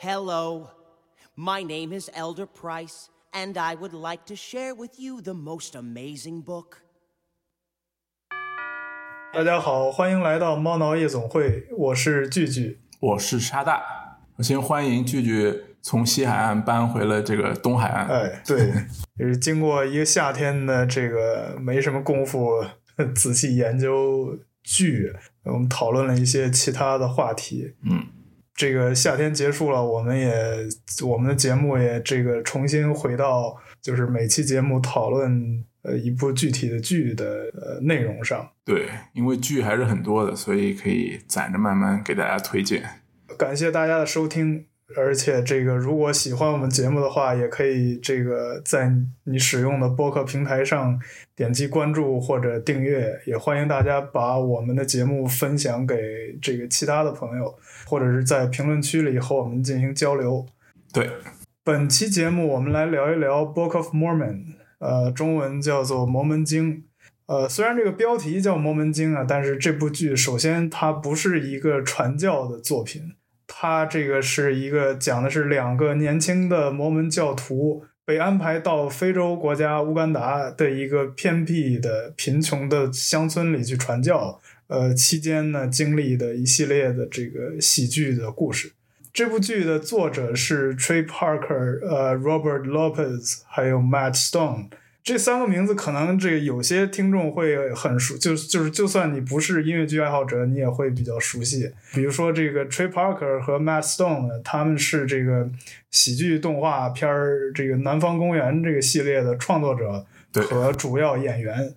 Hello. My name is Elder Price, and I would like to share with you the most amazing book. 大家好，欢迎来到猫挠夜总会，我是聚聚。我是沙大，我先欢迎聚聚从西海岸搬回了这个东海岸。哎，对，也是经过一个夏天的这个没什么功夫 仔细研究剧，我们讨论了一些其他的话题。嗯，这个夏天结束了，我们也我们的节目也这个重新回到就是每期节目讨论呃一部具体的剧的呃内容上。对，因为剧还是很多的，所以可以攒着慢慢给大家推荐。感谢大家的收听，而且这个如果喜欢我们节目的话，也可以这个在你使用的播客平台上点击关注或者订阅，也欢迎大家把我们的节目分享给这个其他的朋友，或者是在评论区里和我们进行交流。对，本期节目我们来聊一聊《Book of Mormon》，呃，中文叫做《摩门经》。呃，虽然这个标题叫《摩门经》啊，但是这部剧首先它不是一个传教的作品，它这个是一个讲的是两个年轻的摩门教徒被安排到非洲国家乌干达的一个偏僻的贫穷的乡村里去传教，呃，期间呢经历的一系列的这个喜剧的故事。这部剧的作者是 Trey Parker、呃 Robert Lopez 还有 Matt Stone。这三个名字可能这个有些听众会很熟，就就是就算你不是音乐剧爱好者，你也会比较熟悉。比如说这个 Trey Parker 和 Matt Stone，他们是这个喜剧动画片儿这个《南方公园》这个系列的创作者和主要演员。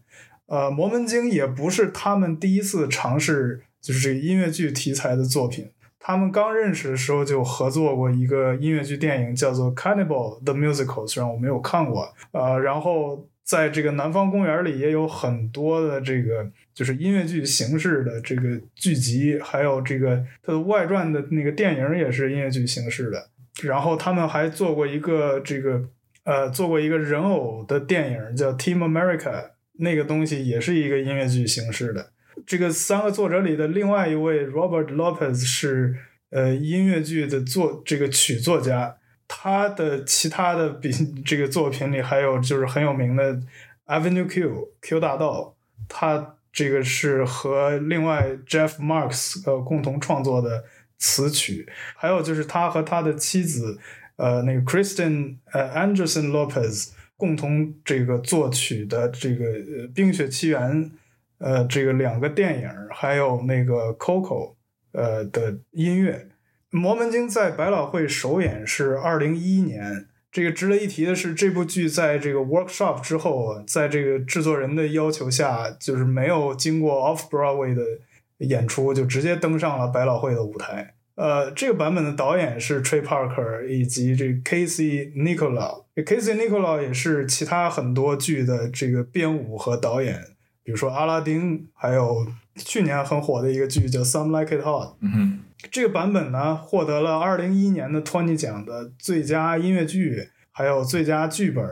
呃，《摩门经》也不是他们第一次尝试就是这个音乐剧题材的作品。他们刚认识的时候就合作过一个音乐剧电影，叫做《Cannibal the Musical》，虽然我没有看过。呃，然后在这个《南方公园》里也有很多的这个就是音乐剧形式的这个剧集，还有这个它的外传的那个电影也是音乐剧形式的。然后他们还做过一个这个呃做过一个人偶的电影，叫《Team America》，那个东西也是一个音乐剧形式的。这个三个作者里的另外一位 Robert Lopez 是呃音乐剧的作这个曲作家，他的其他的比这个作品里还有就是很有名的 Avenue Q Q 大道，他这个是和另外 Jeff Marks 呃共同创作的词曲，还有就是他和他的妻子呃那个 Kristen 呃 Anderson Lopez 共同这个作曲的这个冰雪奇缘。呃，这个两个电影还有那个 Coco，呃的音乐，《摩门经》在百老汇首演是二零一一年。这个值得一提的是，这部剧在这个 workshop 之后，在这个制作人的要求下，就是没有经过 off Broadway 的演出，就直接登上了百老汇的舞台。呃，这个版本的导演是 Trey Parker 以及这 Casey Nicola。Casey Nicola 也是其他很多剧的这个编舞和导演。比如说阿拉丁，还有 去年很火的一个剧叫《Some Like It Hot》。嗯，这个版本呢，获得了二零一一年的托尼奖的最佳音乐剧，还有最佳剧本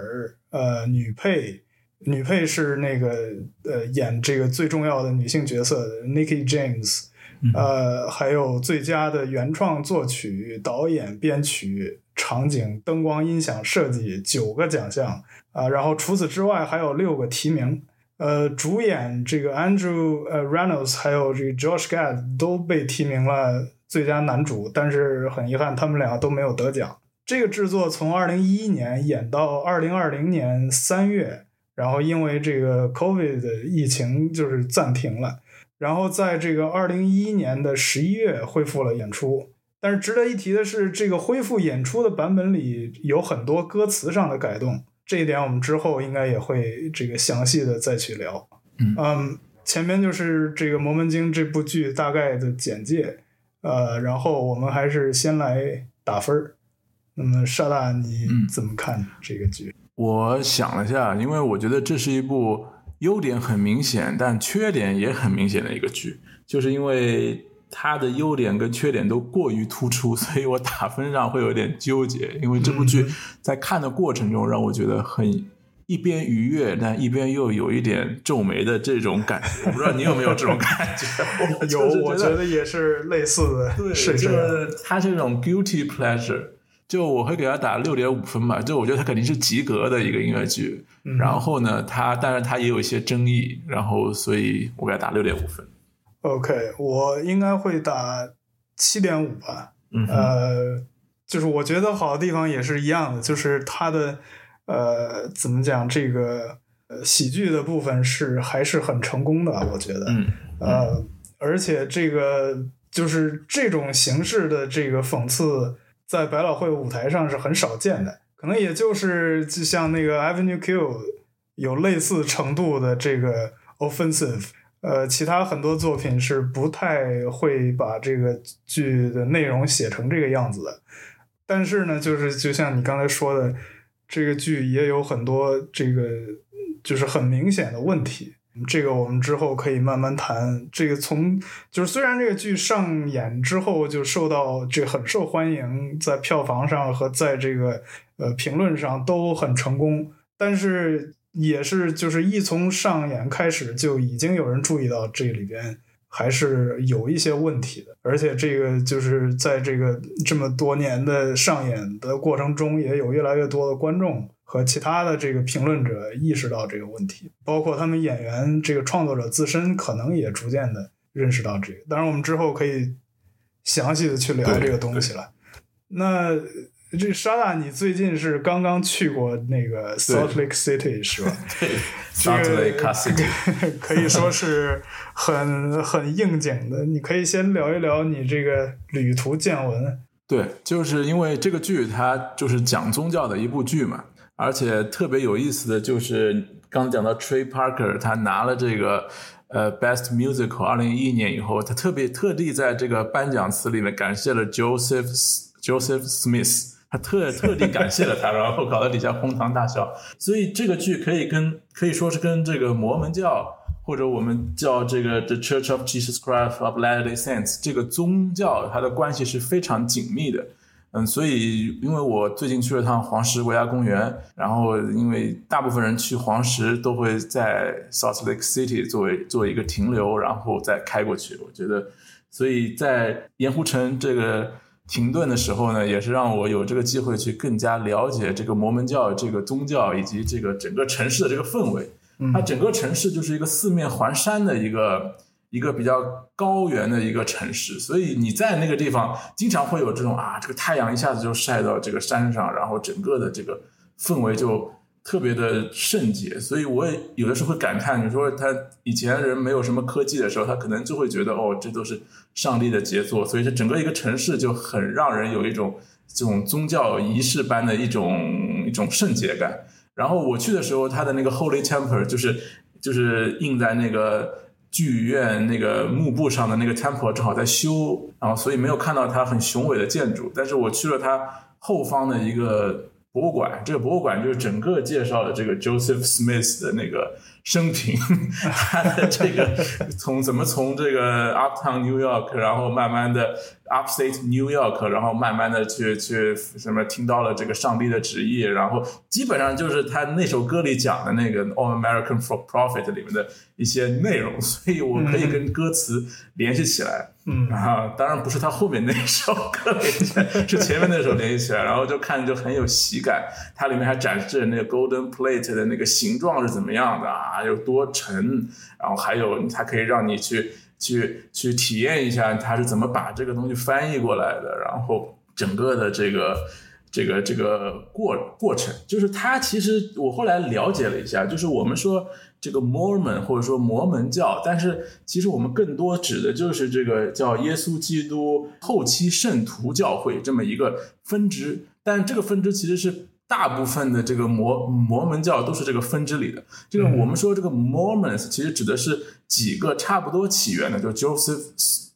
呃，女配，女配是那个呃演这个最重要的女性角色的 Nikki James。呃，还有最佳的原创作曲、导演、编曲、场景、灯光、音响设计九个奖项啊。然后除此之外，还有六个提名。呃，主演这个 Andrew 呃 Reynolds 还有这个 Josh Gad 都被提名了最佳男主，但是很遗憾，他们俩都没有得奖。这个制作从二零一一年演到二零二零年三月，然后因为这个 COVID 的疫情就是暂停了，然后在这个二零一一年的十一月恢复了演出。但是值得一提的是，这个恢复演出的版本里有很多歌词上的改动。这一点我们之后应该也会这个详细的再去聊。嗯，前面就是这个《摩门经》这部剧大概的简介，呃，然后我们还是先来打分儿。那么沙大你怎么看这个剧？我想了下，因为我觉得这是一部优点很明显，但缺点也很明显的一个剧，就是因为。它的优点跟缺点都过于突出，所以我打分上会有点纠结。因为这部剧在看的过程中让我觉得很一边愉悦，但一边又有一点皱眉的这种感觉。我不知道你有没有这种感觉？有，我觉得也是类似的，对，是就。是它这种 guilty pleasure，就我会给他打六点五分吧。就我觉得它肯定是及格的一个音乐剧。嗯然后呢，它但是它也有一些争议，然后所以我给他打六点五分。OK，我应该会打七点五吧。嗯，呃，就是我觉得好的地方也是一样的，就是它的呃怎么讲，这个呃喜剧的部分是还是很成功的，我觉得。嗯呃，而且这个就是这种形式的这个讽刺，在百老汇舞台上是很少见的，可能也就是就像那个 Avenue Q 有类似程度的这个 offensive。呃，其他很多作品是不太会把这个剧的内容写成这个样子的。但是呢，就是就像你刚才说的，这个剧也有很多这个就是很明显的问题。这个我们之后可以慢慢谈。这个从就是虽然这个剧上演之后就受到这很受欢迎，在票房上和在这个呃评论上都很成功，但是也是就是一从上演开始就已经有人注意到这里边还是有一些问题的，而且这个就是在这个这么多年的上演的过程中，也有越来越多的观众和其他的这个评论者意识到这个问题，包括他们演员这个创作者自身可能也逐渐的认识到这个。当然，我们之后可以详细的去聊这个东西了。那这沙大，你最近是刚刚去过那个 Salt Lake City 是吧？对，Salt 个 Lake City。可以说是很很应景的。你可以先聊一聊你这个旅途见闻。对，就是因为这个剧它就是讲宗教的一部剧嘛，而且特别有意思的就是刚刚讲到 Trey Parker，他拿了这个呃 Best Musical 二零一一年以后，他特别特地在这个颁奖词里面感谢了 Joseph Joseph Smith。他特特地感谢了他，然后搞得底下哄堂大笑。所以这个剧可以跟可以说是跟这个摩门教或者我们叫这个 The Church of Jesus Christ of Latter-day Saints 这个宗教，它的关系是非常紧密的。嗯，所以因为我最近去了趟黄石国家公园，然后因为大部分人去黄石都会在 Salt Lake City 作为做一个停留，然后再开过去。我觉得，所以在盐湖城这个停顿的时候呢，也是让我有这个机会去更加了解这个摩门教这个宗教以及这个整个城市的这个氛围。它整个城市就是一个四面环山的一个一个比较高原的一个城市，所以你在那个地方经常会有这种啊，这个太阳一下子就晒到这个山上，然后整个的这个氛围就特别的圣洁。所以我也有的时候会感叹，你说他以前人没有什么科技的时候，他可能就会觉得哦，这都是上帝的杰作，所以这整个一个城市就很让人有一种这种宗教仪式般的一种一种圣洁感。然后我去的时候，它的那个 Holy Temple 就是就是印在那个剧院那个幕布上的那个 Temple 正好在修，然后所以没有看到它很雄伟的建筑。但是我去了它后方的一个博物馆，这个博物馆就是整个介绍了这个 Joseph Smith 的那个生平，他的这个从怎么从这个 Uptown New York，然后慢慢的 Upstate New York，然后慢慢的去去什么听到了这个上帝的旨意，然后基本上就是他那首歌里讲的那个 All American for Profit 里面的一些内容，所以我可以跟歌词联系起来。嗯啊，当然不是他后面那首歌联系，是前面那首联系起来，然后就看就很有喜感。它里面还展示那个 Golden Plate 的那个形状是怎么样的啊，有多沉，然后还有它可以让你去去去体验一下它是怎么把这个东西翻译过来的，然后整个的这个。这个这个过过程，就是它其实我后来了解了一下，就是我们说这个 Mormon 或者说摩门教，但是其实我们更多指的就是这个叫耶稣基督后期圣徒教会这么一个分支，但这个分支其实是大部分的这个摩摩门教都是这个分支里的。这个我们说这个 Mormons 其实指的是几个差不多起源的，就 Joseph。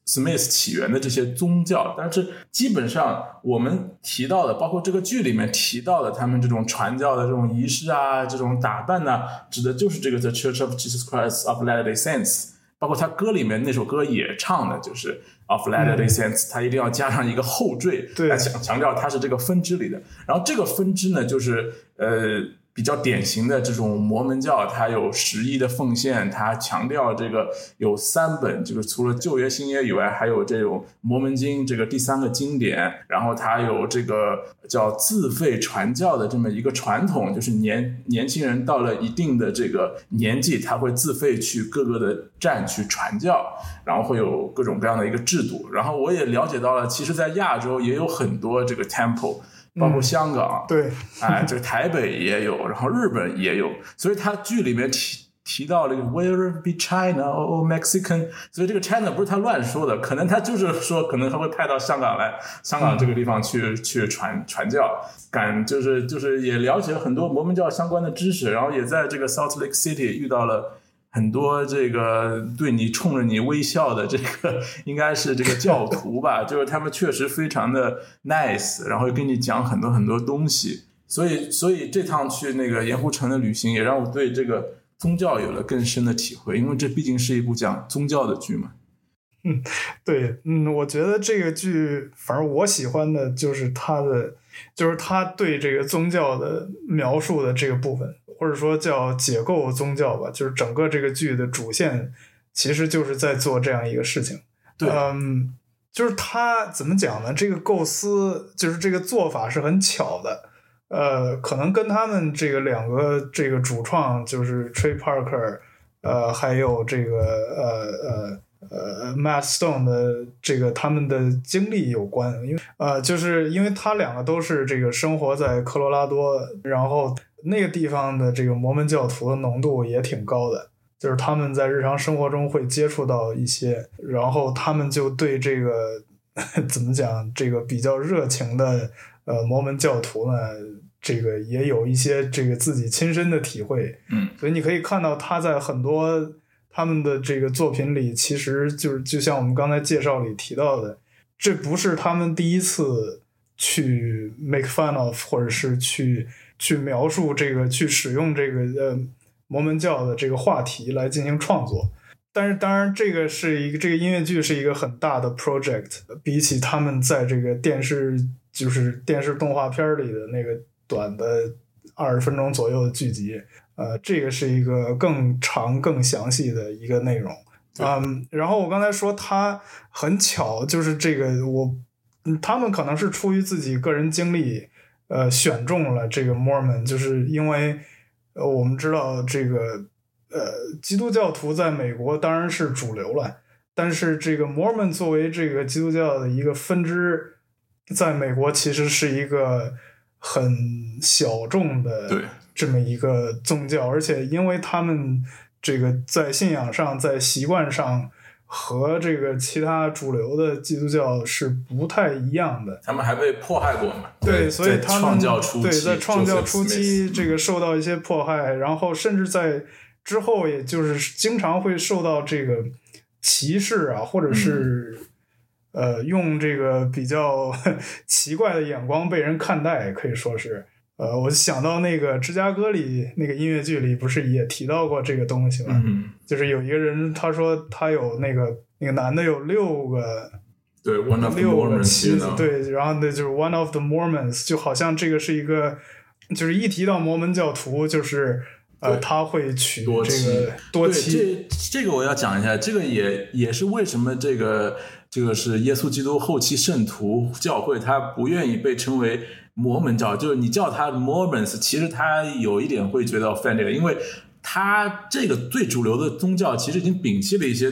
Smith 起源的这些宗教，但是基本上我们提到的，包括这个剧里面提到的，他们这种传教的这种仪式啊，这种打扮呢、指的就是这个 The Church of Jesus Christ of Latter-day Saints。包括他歌里面那首歌也唱的就是 of Latter-day Saints，、他一定要加上一个后缀，对来强强调它是这个分支里的。然后这个分支呢，就是呃比较典型的这种摩门教，它有十一的奉献，它强调这个有三本，就是除了旧约、新约以外，还有这种摩门经这个第三个经典，然后它有这个叫自费传教的这么一个传统，就是年年轻人到了一定的这个年纪，他会自费去各个的站去传教，然后会有各种各样的一个制度。然后我也了解到了，其实，在亚洲也有很多这个 temple。包括香港，对，哎，这个台北也有，然后日本也有，所以他剧里面提提到了 Where be China or Mexican，所以这个 China 不是他乱说的，可能他就是说，可能他会派到香港来，香港这个地方去去传传教，感就是就是也了解了很多摩门教相关的知识，然后也在这个 Salt Lake City 遇到了。很多这个对你冲着你微笑的这个应该是这个教徒吧，就是他们确实非常的 nice，然后跟你讲很多很多东西，所以所以这趟去那个盐湖城的旅行也让我对这个宗教有了更深的体会，因为这毕竟是一部讲宗教的剧嘛。嗯，对，嗯，我觉得这个剧，反正我喜欢的就是他的，就是他对这个宗教的描述的这个部分。或者说叫解构宗教吧，就是整个这个剧的主线，其实就是在做这样一个事情。对，嗯，就是他怎么讲呢？这个构思就是这个做法是很巧的。呃，可能跟他们这个两个这个主创就是 Trey Parker，呃，还有这个呃呃呃 Matt Stone 的这个他们的经历有关。因为呃，就是因为他两个都是这个生活在科罗拉多，然后。那个地方的这个摩门教徒的浓度也挺高的，就是他们在日常生活中会接触到一些，然后他们就对这个 怎么讲，这个比较热情的呃摩门教徒呢，这个也有一些这个自己亲身的体会。嗯，所以你可以看到他在很多他们的这个作品里，其实就是就像我们刚才介绍里提到的，这不是他们第一次去 make fun of，或者是去。去描述这个，去使用这个呃摩门教的这个话题来进行创作，但是当然这个是一个这个音乐剧是一个很大的 project，比起他们在这个电视就是电视动画片里的那个短的二十分钟左右的剧集，呃，这个是一个更长更详细的一个内容，嗯，然后我刚才说他很巧，就是这个我，他们可能是出于自己个人经历。呃，选中了这个 Mormon，就是因为呃，我们知道这个呃，基督教徒在美国当然是主流了，但是这个 Mormon 作为这个基督教的一个分支，在美国其实是一个很小众的这么一个宗教，而且因为他们这个在信仰上，在习惯上。和这个其他主流的基督教是不太一样的。他们还被迫害过嘛？对，所以他们对在创教初期这个受到一些迫害，然后甚至在之后，也就是经常会受到这个歧视啊，或者是呃用这个比较 奇怪的眼光被人看待，可以说是。呃，我就想到那个芝加哥里那个音乐剧里，不是也提到过这个东西吗？嗯，就是有一个人，他说他有那个那个男的有六个，对，one of 六个妻子，对，然后那就是 one of the Mormons，就好像这个是一个，就是一提到摩门教徒，就是呃，他会娶这个多妻。这这个我要讲一下，这个也也是为什么这个这个是耶稣基督后期圣徒教会，他不愿意被称为。摩门教就是你叫他 Mormons，其实他有一点会觉得 offended，因为他这个最主流的宗教其实已经摒弃了一些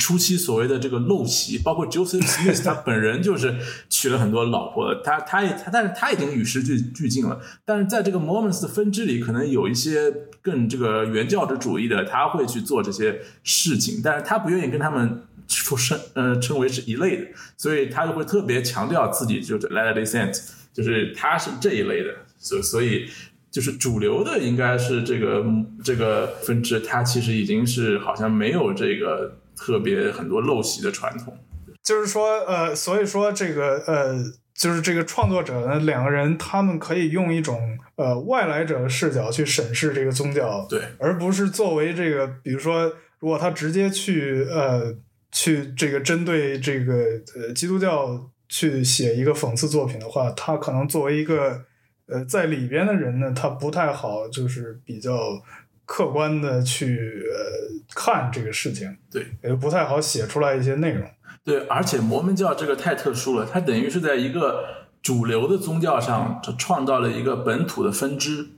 初期所谓的这个陋习，包括 Joseph Smith 他本人就是娶了很多老婆，他他也他，但是他已经与时俱俱进了。但是在这个 Mormons 的分支里，可能有一些更这个原教旨主义的，他会去做这些事情，但是他不愿意跟他们出身呃称为是一类的，所以他就会特别强调自己就是 Latter-day Saints。就是他是这一类的，所所以就是主流的应该是这个这个分支，它其实已经是好像没有这个特别很多陋习的传统。就是说，呃，所以说这个呃，就是这个创作者呢，两个人他们可以用一种呃外来者的视角去审视这个宗教，对，而不是作为这个，比如说，如果他直接去呃去这个针对这个呃基督教。去写一个讽刺作品的话，他可能作为一个呃，在里边的人呢，他不太好，就是比较客观的去呃看这个事情，对，也不太好写出来一些内容。对，而且摩门教这个太特殊了，它等于是在一个主流的宗教上，它创造了一个本土的分支，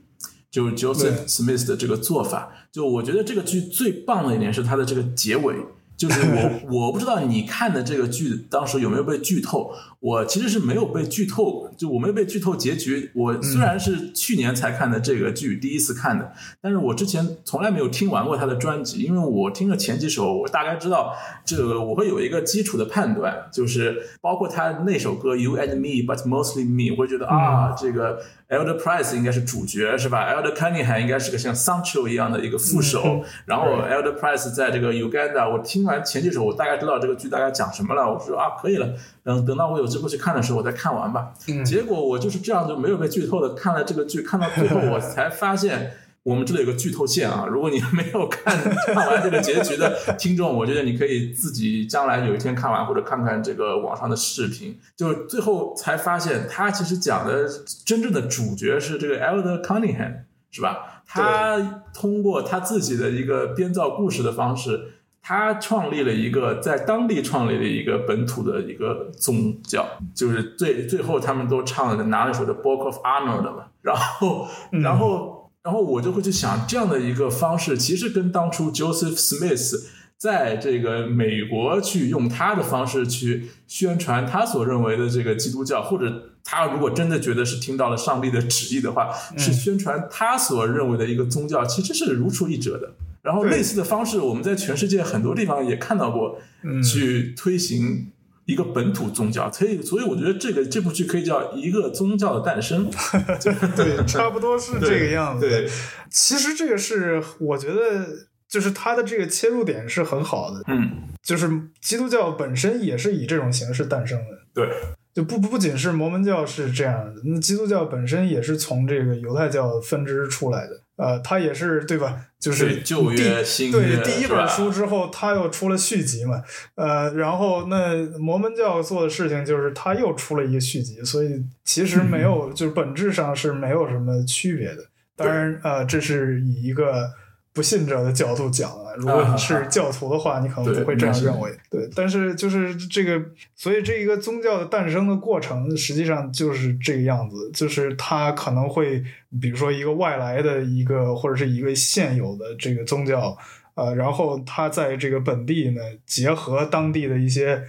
就 Joseph Smith 的这个做法。就我觉得这个剧最棒的一点是它的这个结尾。就是我，我不知道你看的这个剧当时有没有被剧透。我其实是没有被剧透，就我没有被剧透结局。我虽然是去年才看的这个剧，第一次看的，但是我之前从来没有听完过他的专辑，因为我听了前几首，我大概知道这个我会有一个基础的判断，就是包括他那首歌 You and Me，But Mostly Me，我会觉得啊，这个 Elder Price 应该是主角是吧？Elder Cunningham 应该是个像 Sancho 一样的一个副手，然后 Elder Price 在这个 Uganda，我听完前几首，我大概知道这个剧大概讲什么了。我说啊，可以了。等等到我有机会去看的时候，我再看完吧。结果我就是这样就没有被剧透的看了这个剧，看到最后我才发现我们这里有个剧透线啊！如果你没有看看完这个结局的听众，我觉得你可以自己将来有一天看完或者看看这个网上的视频，就最后才发现他其实讲的真正的主角是这个 Elder Cunningham，是吧？他通过他自己的一个编造故事的方式。他创立了一个在当地创立了一个本土的一个宗教，就是最最后他们都唱了拿了首的《Book of Honor》的嘛，然后然后然后我就会去想这样的一个方式，其实跟当初 Joseph Smith 在这个美国去用他的方式去宣传他所认为的这个基督教，或者他如果真的觉得是听到了上帝的旨意的话，是宣传他所认为的一个宗教，其实是如出一辙的。然后类似的方式，我们在全世界很多地方也看到过，去推行一个本土宗教。所以，所以我觉得这个这部剧可以叫一个宗教的诞生。对，差不多是这个样子。对，其实这个是我觉得，就是它的这个切入点是很好的。嗯，就是基督教本身也是以这种形式诞生的。对。就不不仅是摩门教是这样的，那基督教本身也是从这个犹太教分支出来的，呃，他也是对吧？就是旧约新，对第一本书之后，他又出了续集嘛，呃，然后那摩门教做的事情就是他又出了一个续集，所以其实没有，就是本质上是没有什么区别的。当然，呃，这是以一个。不信者的角度讲啊，如果你是教徒的话，你可能不会这样认为。对，但是就是这个，所以这一个宗教的诞生的过程，实际上就是这个样子，就是它可能会，比如说一个外来的一个，或者是一个现有的这个宗教，呃，然后它在这个本地呢，结合当地的一些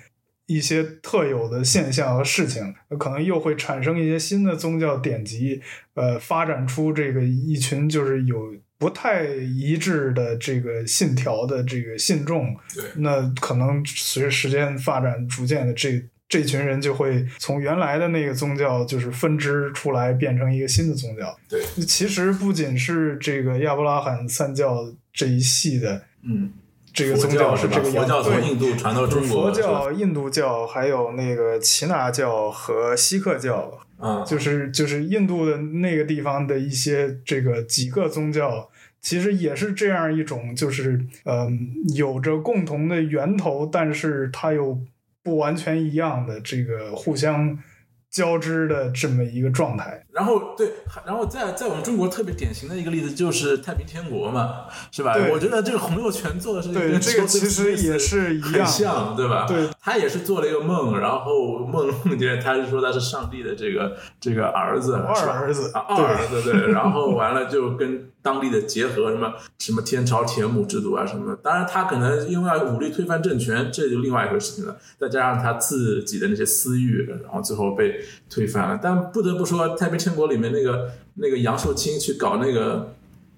一些特有的现象和事情，可能又会产生一些新的宗教典籍，呃，发展出这个一群就是有。不太一致的这个信条的这个信众，那可能随着时间发展，逐渐的这这群人就会从原来的那个宗教就是分支出来，变成一个新的宗教。对，其实不仅是这个亚伯拉罕三教这一系的，嗯，这个宗教是这个样。佛教从印度传到中国，佛教、印度教还有那个耆那教和锡克教。啊，就是就是印度的那个地方的一些这个几个宗教，其实也是这样一种，就是嗯，有着共同的源头，但是它又不完全一样的这个互相。交织的这么一个状态，然后对，然后在在我们中国特别典型的一个例子就是太平天国嘛，是吧？我觉得这个洪秀全做的事情跟这个其实也是一样，像对吧？对，他也是做了一个梦，然后梦梦见他是说他是上帝的这个这个儿子，二儿子，二儿子对，然后完了就跟。当地的结合什么什么天朝田亩制度啊什么的，当然他可能因为要武力推翻政权，这就另外一回事情了。再加上他自己的那些私欲，然后最后被推翻了。但不得不说，太平天国里面那个那个杨秀清去搞那个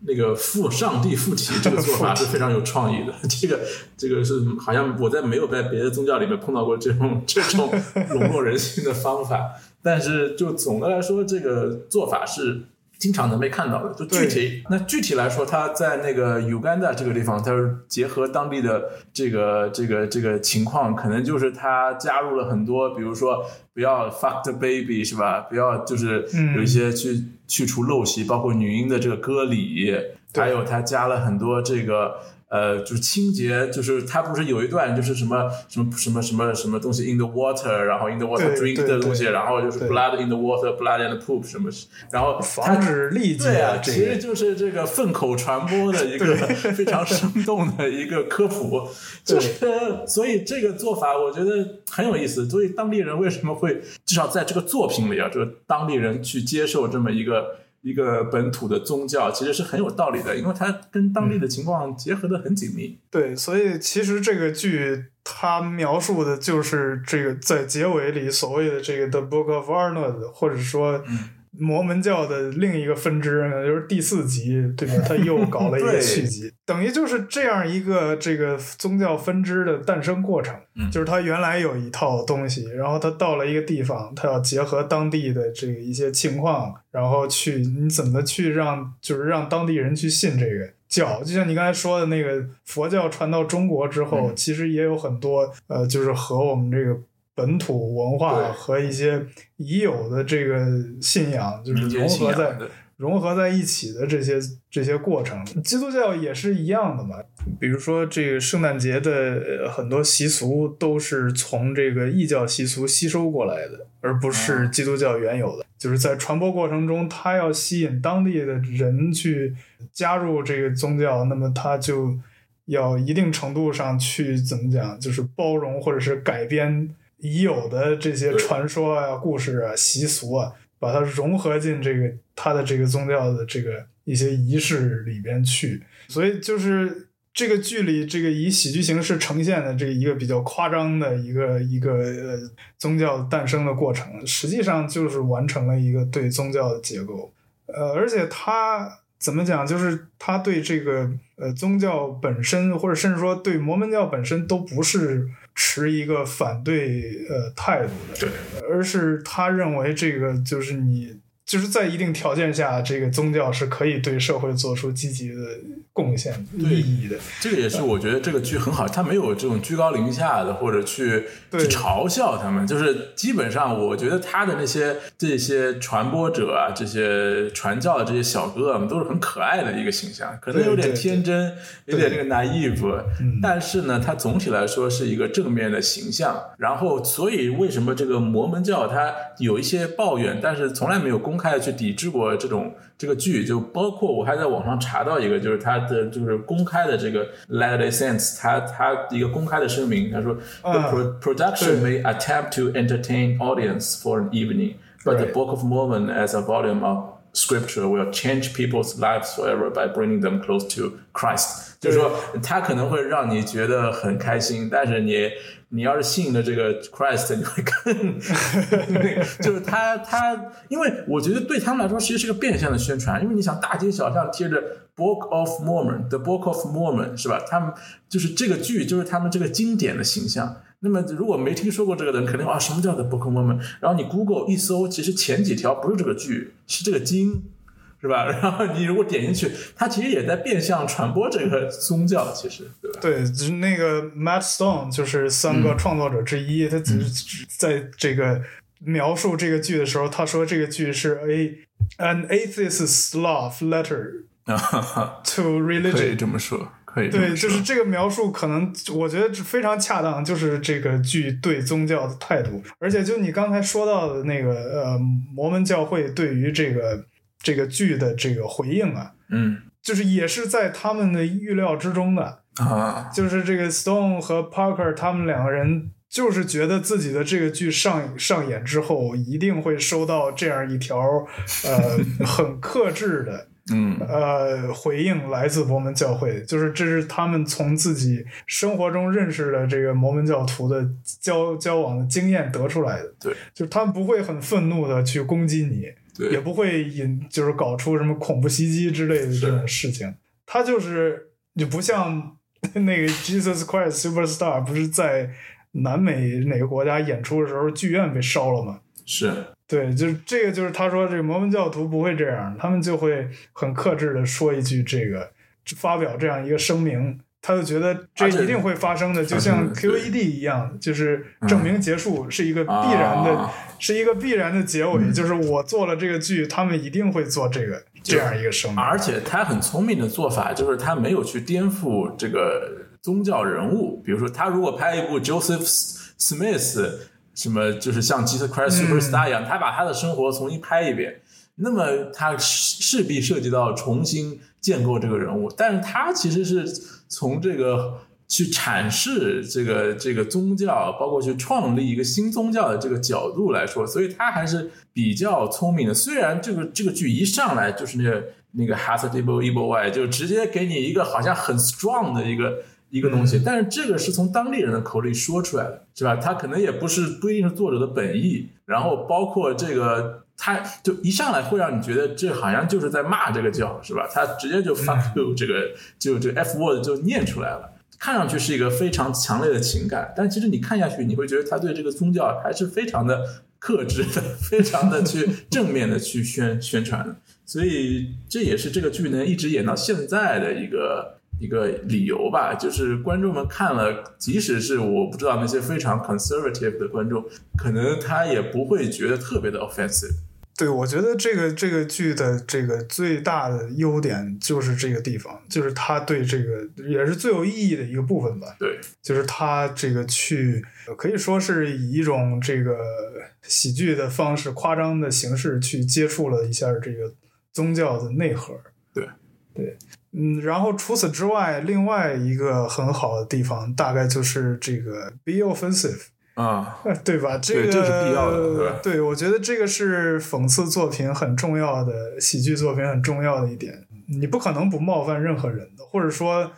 那个附上帝附体这个做法 是非常有创意的。这个这个是好像我在没有在别的宗教里面碰到过这种这种笼络人心的方法。但是就总的来说，这个做法是。经常能被看到的，就具体那具体来说，他在那个 Uganda 这个地方，他是结合当地的这个这个这个情况，可能就是他加入了很多，比如说不要 fuck the baby 是吧？不要就是有一些去去除陋习，包括女婴的这个割礼，还有他加了很多这个呃，就是清洁，就是他不是有一段就是什么什么什么什么什么东西 in the water，然后 in the water drink 对的东西，然后就是 blood in the water，blood and poop 什么，然后他防止痢疾对啊，其实就是这个粪口传播的一个非常生动的一个科普，就是所以这个做法我觉得很有意思。所以当地人为什么会至少在这个作品里啊，就是当地人去接受这么一个一个本土的宗教，其实是很有道理的，因为它跟当地的情况结合的很紧密。对，所以其实这个剧它描述的就是这个在结尾里所谓的这个 The Book of Arnold，或者说摩门教的另一个分支呢，就是第四集，对吧？他又搞了一个续集，等于就是这样一个这个宗教分支的诞生过程。嗯就是他原来有一套东西，然后他到了一个地方，他要结合当地的这个一些情况，然后去你怎么去让就是让当地人去信这个教，就像你刚才说的那个佛教传到中国之后，嗯其实也有很多呃，就是和我们这个本土文化和一些已有的这个信仰，就是融合在融合在一起的这些这些过程，基督教也是一样的嘛。比如说，这个圣诞节的呃很多习俗都是从这个异教习俗吸收过来的，而不是哦基督教原有的。就是在传播过程中，它要吸引当地的人去加入这个宗教，那么它就要一定程度上去怎么讲，就是包容或者是改编已有的这些传说啊、故事啊、习俗啊，把它融合进这个他的这个宗教的这个一些仪式里边去。所以就是这个剧里这个以喜剧形式呈现的这个一个比较夸张的一个一个呃宗教诞生的过程，实际上就是完成了一个对宗教的结构。呃，而且他怎么讲，就是他对这个呃宗教本身，或者甚至说对摩门教本身，都不是持一个反对呃态度的，对，而是他认为这个就是你就是在一定条件下，这个宗教是可以对社会做出积极的贡献、对意义的。这个也是我觉得这个剧很好，它没有这种居高临下的或者去去嘲笑他们，就是基本上我觉得他的那些这些传播者啊，这些传教的这些小哥啊们都是很可爱的一个形象，可能有点天真，有点那个 naive，嗯但是呢，他总体来说是一个正面的形象。然后，所以为什么这个摩门教它有一些抱怨，但是从来没有公开的去抵制过这种这个剧，就包括我还在网上查到一个，就是他的就是公开的这个 Latter-day Saints，它它一个公开的声明，他说、啊 The pro- production may attempt to entertain audience for an evening, but the Book of Mormon as a volume of scripture will change people's lives forever by bringing them close to Christ。就是说，它可能会让你觉得很开心，但是你你要是信了这个 Christ，你会更就是他他，因为我觉得对他们来说其实是个变相的宣传，因为你想大街小巷贴着 Book of Mormon，The Book of Mormon 是吧？他们就是这个剧就是他们这个经典的形象。那么如果没听说过这个人，肯定啊什么叫 The Book Mormon？然后你 Google 一搜，其实前几条不是这个剧，是这个经。是吧？然后你如果点进去，它其实也在变相传播这个宗教，其实对吧？对，就是那个 Matt Stone，就是三个创作者之一，他只只在这个描述这个剧的时候，他说这个剧是 a an atheist's love letter 啊，to religion。这么说，可以对，就是这个描述，可能我觉得是非常恰当，就是这个剧对宗教的态度，而且就你刚才说到的那个呃，摩门教会对于这个这个剧的这个回应啊，嗯。就是也是在他们的预料之中的。啊，就是这个 Stone 和 Parker 他们两个人，就是觉得自己的这个剧上上演之后，一定会收到这样一条呃很克制的嗯呃回应，来自摩门教会。就是这是他们从自己生活中认识的这个摩门教徒的交交往的经验得出来的。对，就是他们不会很愤怒的去攻击你，对也不会引就是搞出什么恐怖袭击之类的这种事情。他就是就不像 那个 Jesus Christ Superstar 不是在南美哪个国家演出的时候，剧院被烧了吗？是。对，就是这个，就是他说这个摩门教徒不会这样，他们就会很克制的说一句这个，发表这样一个声明，他就觉得这一定会发生的，就像 QED 一样，就是证明结束是一个必然的，啊。是一个必然的结尾，就是我做了这个剧，他们一定会做这个这样一个声明。而且他很聪明的做法就是他没有去颠覆这个宗教人物，比如说他如果拍一部 Joseph Smith 什么，就是像 Jesus Christ Superstar 一样，他把他的生活重新拍一遍，那么他势必涉及到重新建构这个人物，但是他其实是从这个。去阐释这个这个宗教，包括去创立一个新宗教的这个角度来说，所以他还是比较聪明的。虽然这个这个剧一上来就是那个那个 h a s a d i b l e evil way，就直接给你一个好像很 strong 的一个一个东西，但是这个是从当地人的口里说出来的，是吧？他可能也不是不一定是作者的本意，然后包括这个。他就一上来会让你觉得这好像就是在骂这个教，是吧？他直接就 fuck you 这个就这 f word 就念出来了。看上去是一个非常强烈的情感，但其实你看下去，你会觉得他对这个宗教还是非常的克制的，非常的去正面的去宣宣传的。所以这也是这个剧能一直演到现在的一个一个理由吧。就是观众们看了，即使是我不知道那些非常 conservative 的观众，可能他也不会觉得特别的 offensive。对，我觉得这个这个剧的这个最大的优点就是这个地方，就是他对这个也是最有意义的一个部分吧。对，就是他这个去可以说是以一种这个喜剧的方式、夸张的形式去接触了一下这个宗教的内核。对，对，嗯，然后除此之外，另外一个很好的地方，大概就是这个 be offensive。啊，对吧？这个这是必要的，对吧？对，我觉得这个是讽刺作品很重要的，喜剧作品很重要的一点。你不可能不冒犯任何人的，或者说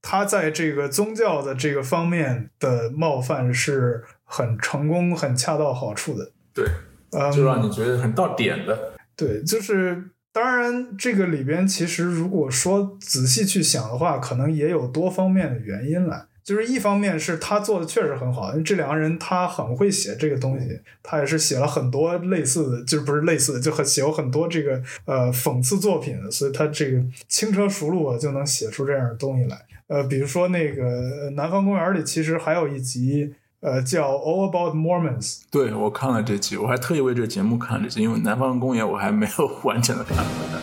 他在这个宗教的这个方面的冒犯是很成功、很恰到好处的。对，嗯，就让你觉得很到点的。对，就是当然，这个里边其实如果说仔细去想的话，可能也有多方面的原因来。就是一方面是他做的确实很好，因为这两个人他很会写这个东西，他也是写了很多类似的，就不是类似的，就很写有很多这个呃讽刺作品，所以他这个轻车熟路啊就能写出这样的东西来。呃，比如说那个《南方公园》里，其实还有一集呃叫《All About Mormons》。对，我看了这集，我还特意为这个节目看了这集，因为《南方公园》我还没有完整的看完呢。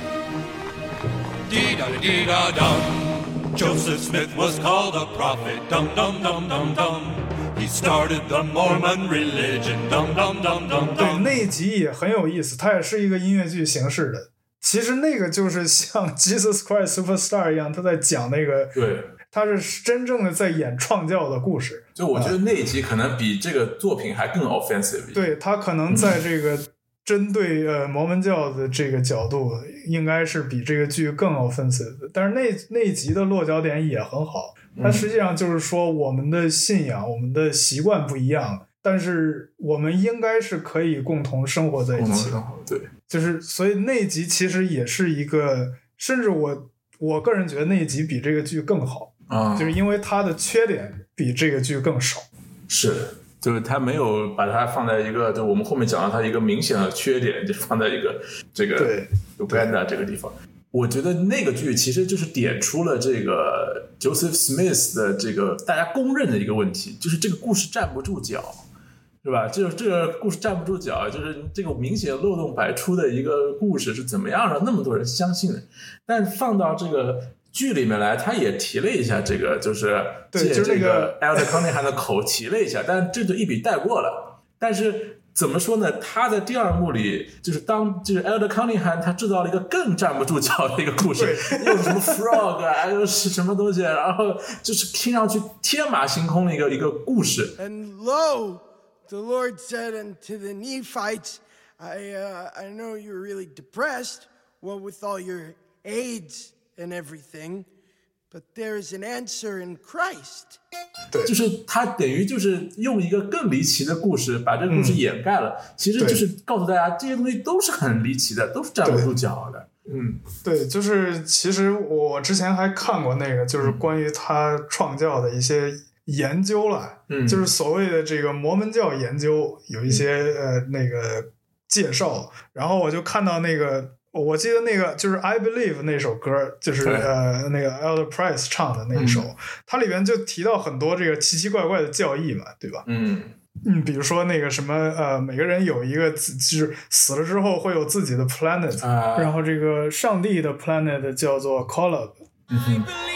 Dee da dee da dum. Joseph Smith was called a prophet. Dum dum dum dum dum. He started the Mormon religion. Dum dum dum dum，dum. 对那一集也很有意思，它也是一个音乐剧形式的。其实那个就是像 Jesus Christ Superstar 一样，他在讲那个，对，他是真正的在演创教的故事。就我觉得那一集可能比这个作品还更 offensive。对他可能在这个针对呃摩门教的这个角度，应该是比这个剧更 offensive。但是那那一集的落脚点也很好，它实际上就是说我们的信仰、我们的习惯不一样，但是我们应该是可以共同生活在一起的。对，就是所以那一集其实也是一个，甚至我我个人觉得那一集比这个剧更好，啊、就是因为它的缺点比这个剧更少。是，就是他没有把它放在一个，就我们后面讲到它一个明显的缺点，就放在一个这个对 Uganda 这个地方。我觉得那个剧其实就是点出了这个 Joseph Smith 的这个大家公认的一个问题，就是这个故事站不住脚，是吧？就是这个故事站不住脚，就是这个明显漏洞百出的一个故事是怎么样让那么多人相信的？但放到这个剧里面来，他也提了一下这个，就是对借这就是那个 Elder Cunningham 的口提了一下，但这就一笔带过了。但是怎么说呢？他在第二幕里，就是当就是 Elder Cunningham 他制造了一个更站不住脚的一个故事，又是什么 frog 啊，又是什么东西，然后就是听上去天马行空的一个一个故事。And lo, the Lord said unto the Nephites, I, uh, I know you're really depressed, well, with all your AIDS and everything, but there is an answer in Christ. 对。就是他等于就是用一个更离奇的故事把这个故事掩盖了，其实就是告诉大家这些东西都是很离奇的，都是站不住脚的。嗯，对，就是其实我之前还看过那个，就是关于他创教的一些研究了，嗯。就是所谓的这个摩门教研究有一些、呃那个介绍，然后我就看到那个我记得那个就是《I Believe》那首歌，就是呃那个 Elder Price 唱的那一首，它里边就提到很多这个奇奇怪怪的教义嘛，对吧？嗯，嗯，比如说那个什么呃，每个人有一个自就是死了之后会有自己的 planet，、啊然后这个上帝的 planet 叫做 Kolob。I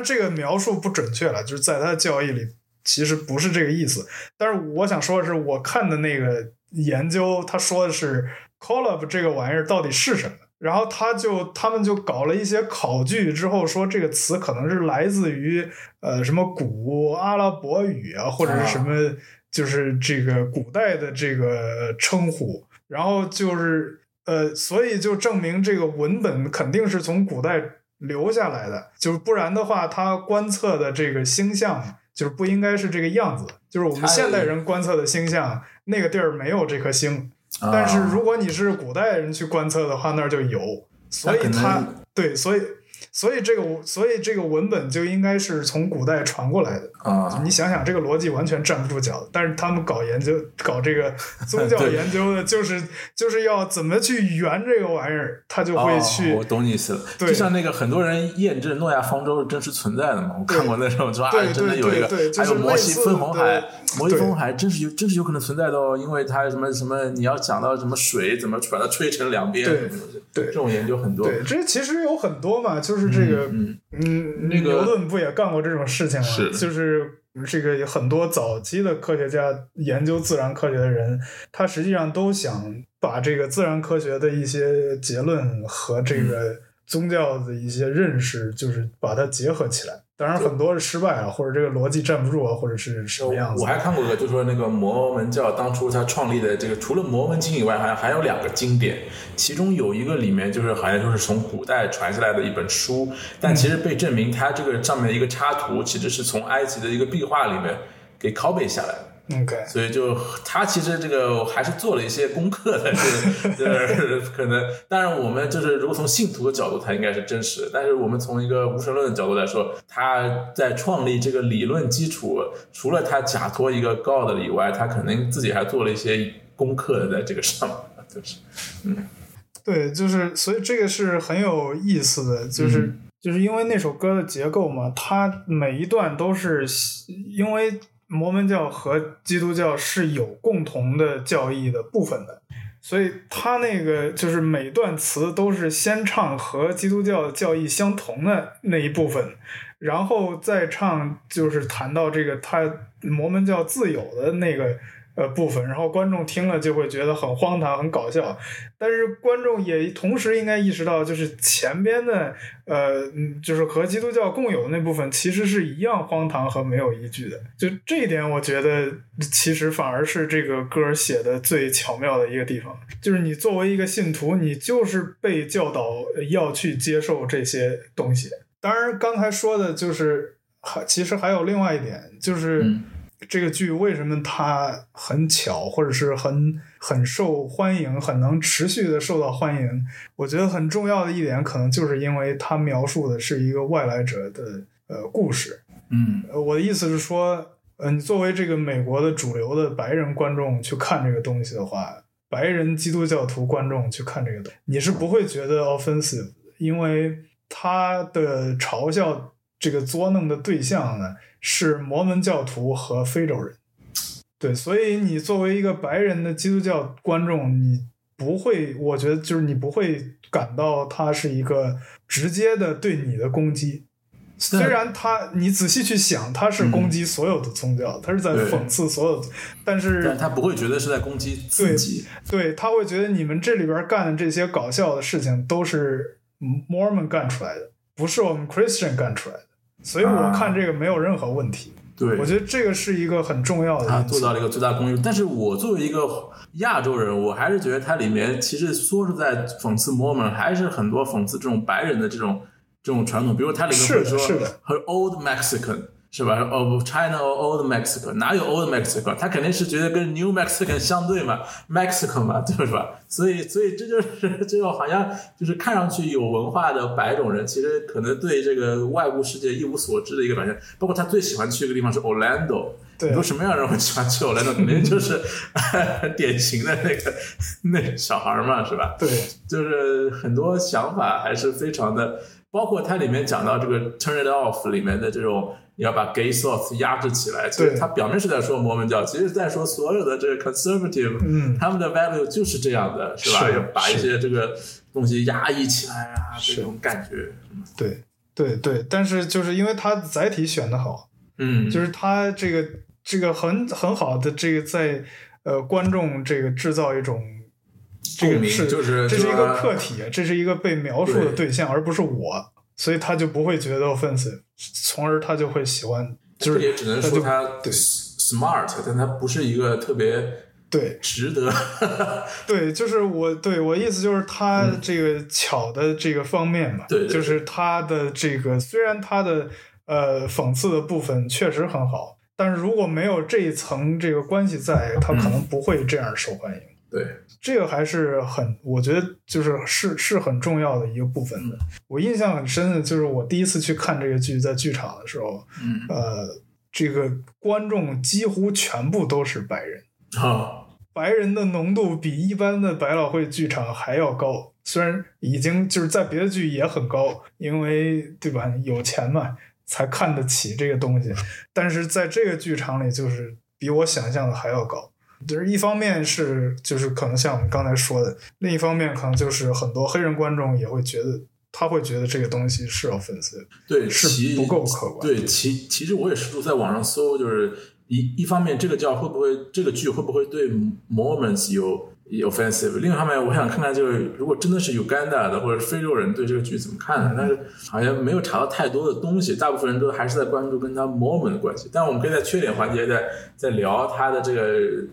然这个描述不准确了，就是在他的教义里其实不是这个意思，但是我想说的是，我看的那个研究，他说的是 Kolob 这个玩意儿到底是什么。然后他就他们就搞了一些考据之后说这个词可能是来自于呃什么古阿拉伯语啊，或者是什么就是这个古代的这个称呼，然后就是呃，所以就证明这个文本肯定是从古代留下来的，就是不然的话，它观测的这个星象就是不应该是这个样子。就是我们现代人观测的星象，那个地儿没有这颗星，但是如果你是古代人去观测的话，那儿就有，所以它对，所以所以这个所以这个文本就应该是从古代传过来的。啊，你想想，这个逻辑完全站不住脚。但是他们搞研究、搞这个 宗教研究的，就是就是要怎么去圆这个玩意儿，他就会去、哦，我懂你意思了。对就像那个很多人验证诺亚方舟是真实存在的嘛，我看过那种说啊，对真的有一个对对，就还有摩西分红海的，摩西对分红海真是有真是有可能存在的哦，因为它什么什么，你要讲到什么水怎么把它吹成两边，对对这种研究很多。对，这其实有很多嘛，就是这个，嗯嗯，那个牛顿不也干过这种事情吗？是就是这个很多早期的科学家研究自然科学的人，他实际上都想把这个自然科学的一些结论和这嗯个宗教的一些认识，就是把它结合起来。当然，很多是失败啊，或者这个逻辑站不住啊，或者是什么样子我。还看过个，就说那个摩门教当初他创立的这个，除了摩门经以外，好像还有两个经典，其中有一个里面就是好像就是从古代传下来的一本书，但其实被证明它这个上面的一个插图其实是从埃及的一个壁画里面给 copy 下来的。OK，所以就他其实这个还是做了一些功课的，是就是可能，当然我们就是如果从信徒的角度，他应该是真实的，但是我们从一个无神论的角度来说，他在创立这个理论基础，除了他假托一个 God 以外，他可能自己还做了一些功课在这个上 面，就是嗯。对，就是所以这个是很有意思的，就是、就是因为那首歌的结构嘛，它每一段都是因为摩门教和基督教是有共同的教义的部分的，所以他那个就是每段词都是先唱和基督教教义相同的那一部分，然后再唱就是谈到这个他摩门教自有的那个呃部分，然后观众听了就会觉得很荒唐、很搞笑。但是观众也同时应该意识到，就是前边的呃，就是和基督教共有的那部分，其实是一样荒唐和没有依据的。就这一点，我觉得其实反而是这个歌写的最巧妙的一个地方，就是你作为一个信徒，你就是被教导要去接受这些东西。当然，刚才说的就是还其实还有另外一点，就是。这个剧为什么它很巧，或者是很很受欢迎，很能持续的受到欢迎？我觉得很重要的一点，可能就是因为它描述的是一个外来者的呃故事。嗯呃我的意思是说，呃，你作为这个美国的主流的白人观众去看这个东西的话，白人基督教徒观众去看这个东西，你是不会觉得 offensive，因为他的嘲笑这个作弄的对象呢是摩门教徒和非洲人。对，所以你作为一个白人的基督教观众，你不会，我觉得就是你不会感到他是一个直接的对你的攻击。虽然他，你仔细去想，他是攻击所有的宗教，他是在讽刺所有的，但是但他不会觉得是在攻击自己。对他会觉得你们这里边干的这些搞笑的事情都是 Mormon 干出来的，不是我们 Christian 干出来的，所以我看这个没有任何问题。对，我觉得这个是一个很重要的。他做到了一个最大公约。但是我作为一个亚洲人，我还是觉得它里面其实说是在讽刺 Mormon，还是很多讽刺这种白人的这种这种传统。比如它里面会说是的是的和 Old Mexican，是吧？Of China or Old Mexico，哪有 Old Mexico？他肯定是觉得跟 New Mexican 相对嘛，Mexico 嘛，对吧？所以，所以这就是这种好像就是看上去有文化的白种人，其实可能对这个外部世界一无所知的一个表现。包括他最喜欢去一个地方是 Orlando，对你说什么样的人会喜欢去 Orlando？肯定就是很 典型的那个那小孩儿嘛，是吧？对就是很多想法还是非常的，包括它里面讲到这个 turn it off 里面的这种，你要把 gay thoughts 压制起来。其实对。它表面是在说摩门教，其实在说所有的这个 conservative，嗯。他们的 value 就是这样的，是吧？把一些这个东西压抑起来啊，这种感觉。对对对，但是就是因为他载体选的好，嗯，就是他这个这个很很好的这个在呃观众这个制造一种这个是就是这是一个客体，这是一个被描述的对。对象，而不是我，所以他就不会觉得 offensive，从而他就会喜欢，就是也只能说他对 smart，但他不是一个特别对值得。对，就是我对我意思就是他这个巧的这个方面嘛，嗯对对对就是他的这个虽然他的呃讽刺的部分确实很好，但是如果没有这一层这个关系在，他可能不会这样受欢迎。对，这个还是很，我觉得就是是是很重要的一个部分的。我印象很深的就是我第一次去看这个剧，在剧场的时候，嗯，呃，这个观众几乎全部都是白人。啊，白人的浓度比一般的百老汇剧场还要高，虽然已经就是在别的剧也很高，因为对吧，有钱嘛，才看得起这个东西，但是在这个剧场里，就是比我想象的还要高。就是一方面是就是可能像我们刚才说的，另一方面可能就是很多黑人观众也会觉得他会觉得这个东西是 offensive，对，是其不够客观对，其其实我也试图在网上搜，就是一一方面这个教会不会这个剧会不会对 Mormons 有有 offensive，另一方面我想看看就是如果真的是 Uganda 的或者是非洲人对这个剧怎么看的，但是好像没有查到太多的东西，大部分人都还是在关注跟他 Mormon 的关系，但我们可以在缺点环节再再聊他的这个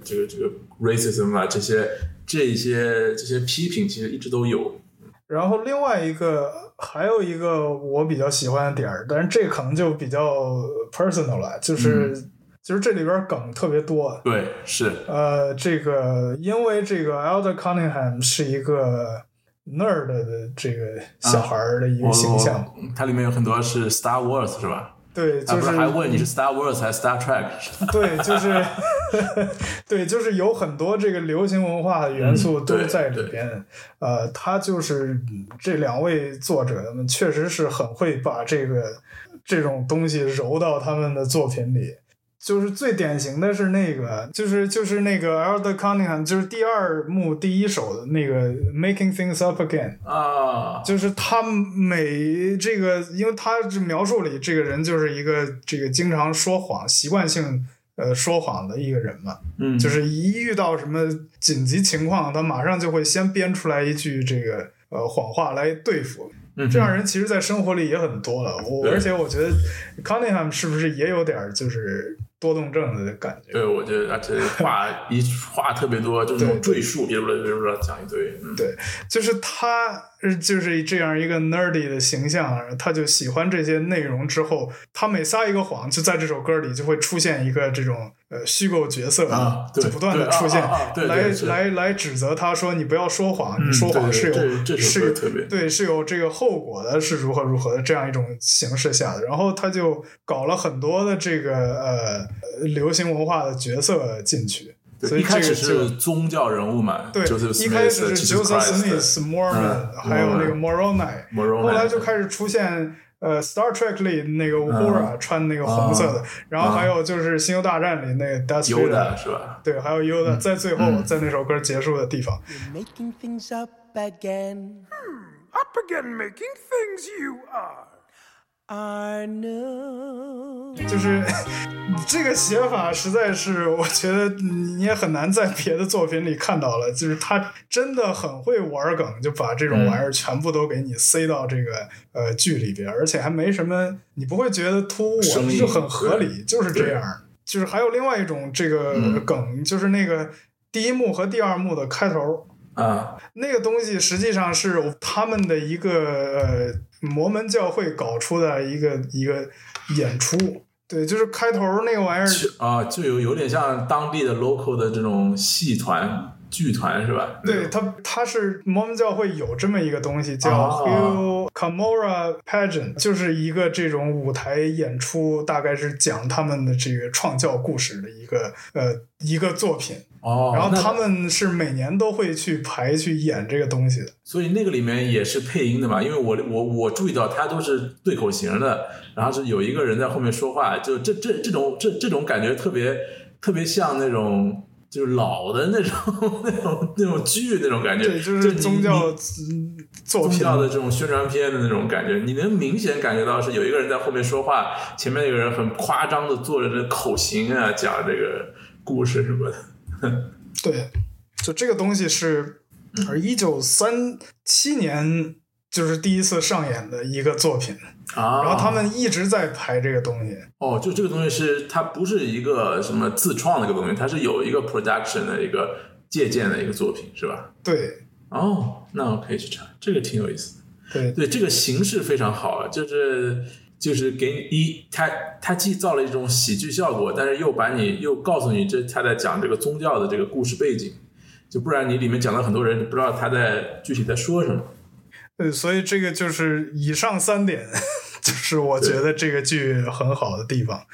这个这个 racism 啊这些这一些这些批评，其实一直都有。然后另外一个还有一个我比较喜欢的点儿，但是这可能就比较 personal 了，就是、就是这里边梗特别多。对，是，呃，这个因为这个 Elder Cunningham 是一个 nerd 的这个小孩儿的一个形象，我它里面有很多是 Star Wars 是吧？对，就是还问你是 Star Wars 还是 Star Trek？对，就是 对，就是有很多这个流行文化的元素都在里边。呃，他就是嗯这两位作者们确实是很会把这个这种东西揉到他们的作品里。就是最典型的是那个，就是就是那个 Elder Cunningham，就是第二幕第一首的那个 Making Things Up Again。啊，就是他每这个，因为他这描述里这个人就是一个这个经常说谎、习惯性呃说谎的一个人嘛，嗯，就是一遇到什么紧急情况，他马上就会先编出来一句这个呃谎话来对付。嗯这样人其实，在生活里也很多了。我而且我觉得 Cunningham 是不是也有点儿就是多动症的感觉？对，我觉得而且话一话特别多，就是那种赘述，比如说比如说讲一堆，嗯，对，就是他呃就是这样一个 nerdy 的形象，他就喜欢这些内容之后，他每撒一个谎，就在这首歌里就会出现一个这种呃虚构角色，啊就不断的出现，来来来指责他说你不要说谎，嗯你说谎是有是特别对是有这个后果的，是如何如何的这样一种形式下的，然后他就搞了很多的这个呃流行文化的角色进去。所以一开始这个是宗教人物嘛，对，一开始、是 Jesus Joseph Christ Smith、Mormon，、嗯还有那个 Moroni，Moroni 后来就开始出现呃 Star Trek 里那个 Uhura、穿那个红色的，然后还有就是《星球大战》里那个 Darth 犹 Vader，的是吧？对，还有 Yoda，、在最后、在那首歌结束的地方，making things up again. Hmm, up again making things you are. I know. 就是 这个写法实在是，我觉得你也很难在别的作品里看到了。就是他真的很会玩梗，就把这种玩意儿全部都给你塞到这个呃剧里边，而且还没什么，你不会觉得突兀，就很合理，就是这样。就是还有另外一种这个嗯梗，就是那个第一幕和第二幕的开头，啊，那个东西实际上是他们的一个呃摩门教会搞出的一个一个演出，对，就是开头那个玩意儿，啊，就有有点像当地的 local 的这种戏团、剧团是吧？对他，他是摩门教会有这么一个东西叫哦 Hill Camorra Pageant，就是一个这种舞台演出，大概是讲他们的这个创教故事的一个呃一个作品。哦，然后他们是每年都会去排去演这个东西的。所以那个里面也是配音的嘛，因为我我我注意到他都是对口型的，然后是有一个人在后面说话，就这这这种这这种感觉特别特别像那种就是老的那种 那种那种剧那种感觉，对，就是宗教嗯作品。宗教的这种宣传片的那种感觉，你能明显感觉到是有一个人在后面说话，前面那个人很夸张的做着这口型啊，讲这个故事什么的。对，就这个东西是，而，一九三七年就是第一次上演的一个作品，啊，然后他们一直在排这个东西。哦，就这个东西是它不是一个什么自创的一个东西，它是有一个 production 的一个借鉴的一个作品，是吧？对哦，那我可以去查，这个挺有意思的。对对，这个形式非常好，啊就是就是给你一，它它既造了一种喜剧效果，但是又把你又告诉你这他在讲这个宗教的这个故事背景，就不然你里面讲了很多人，你不知道他在具体在说什么。对，所以这个就是以上三点，就是我觉得这个剧很好的地方，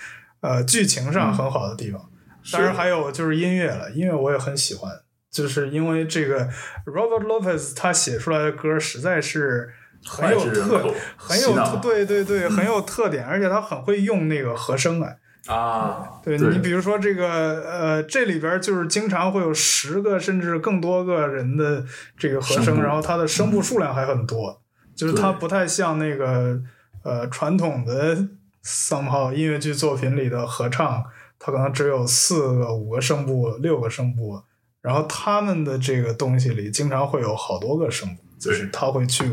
呃，剧情上很好的地方。当然还有就是音乐了，音乐我也很喜欢，就是因为这个 Robert Lopez 他写出来的歌实在是很有特脍炙人口很有特对对对很有特点，而且他很会用那个和声啊。啊，对对。你比如说这个呃，这里边就是经常会有十个甚至更多个人的这个和声，然后它的声部数量还很多，就是它不太像那个呃传统的 somehow 音乐剧作品里的合唱，它可能只有四个、五个声部、六个声部，然后他们的这个东西里经常会有好多个声部，就是他会去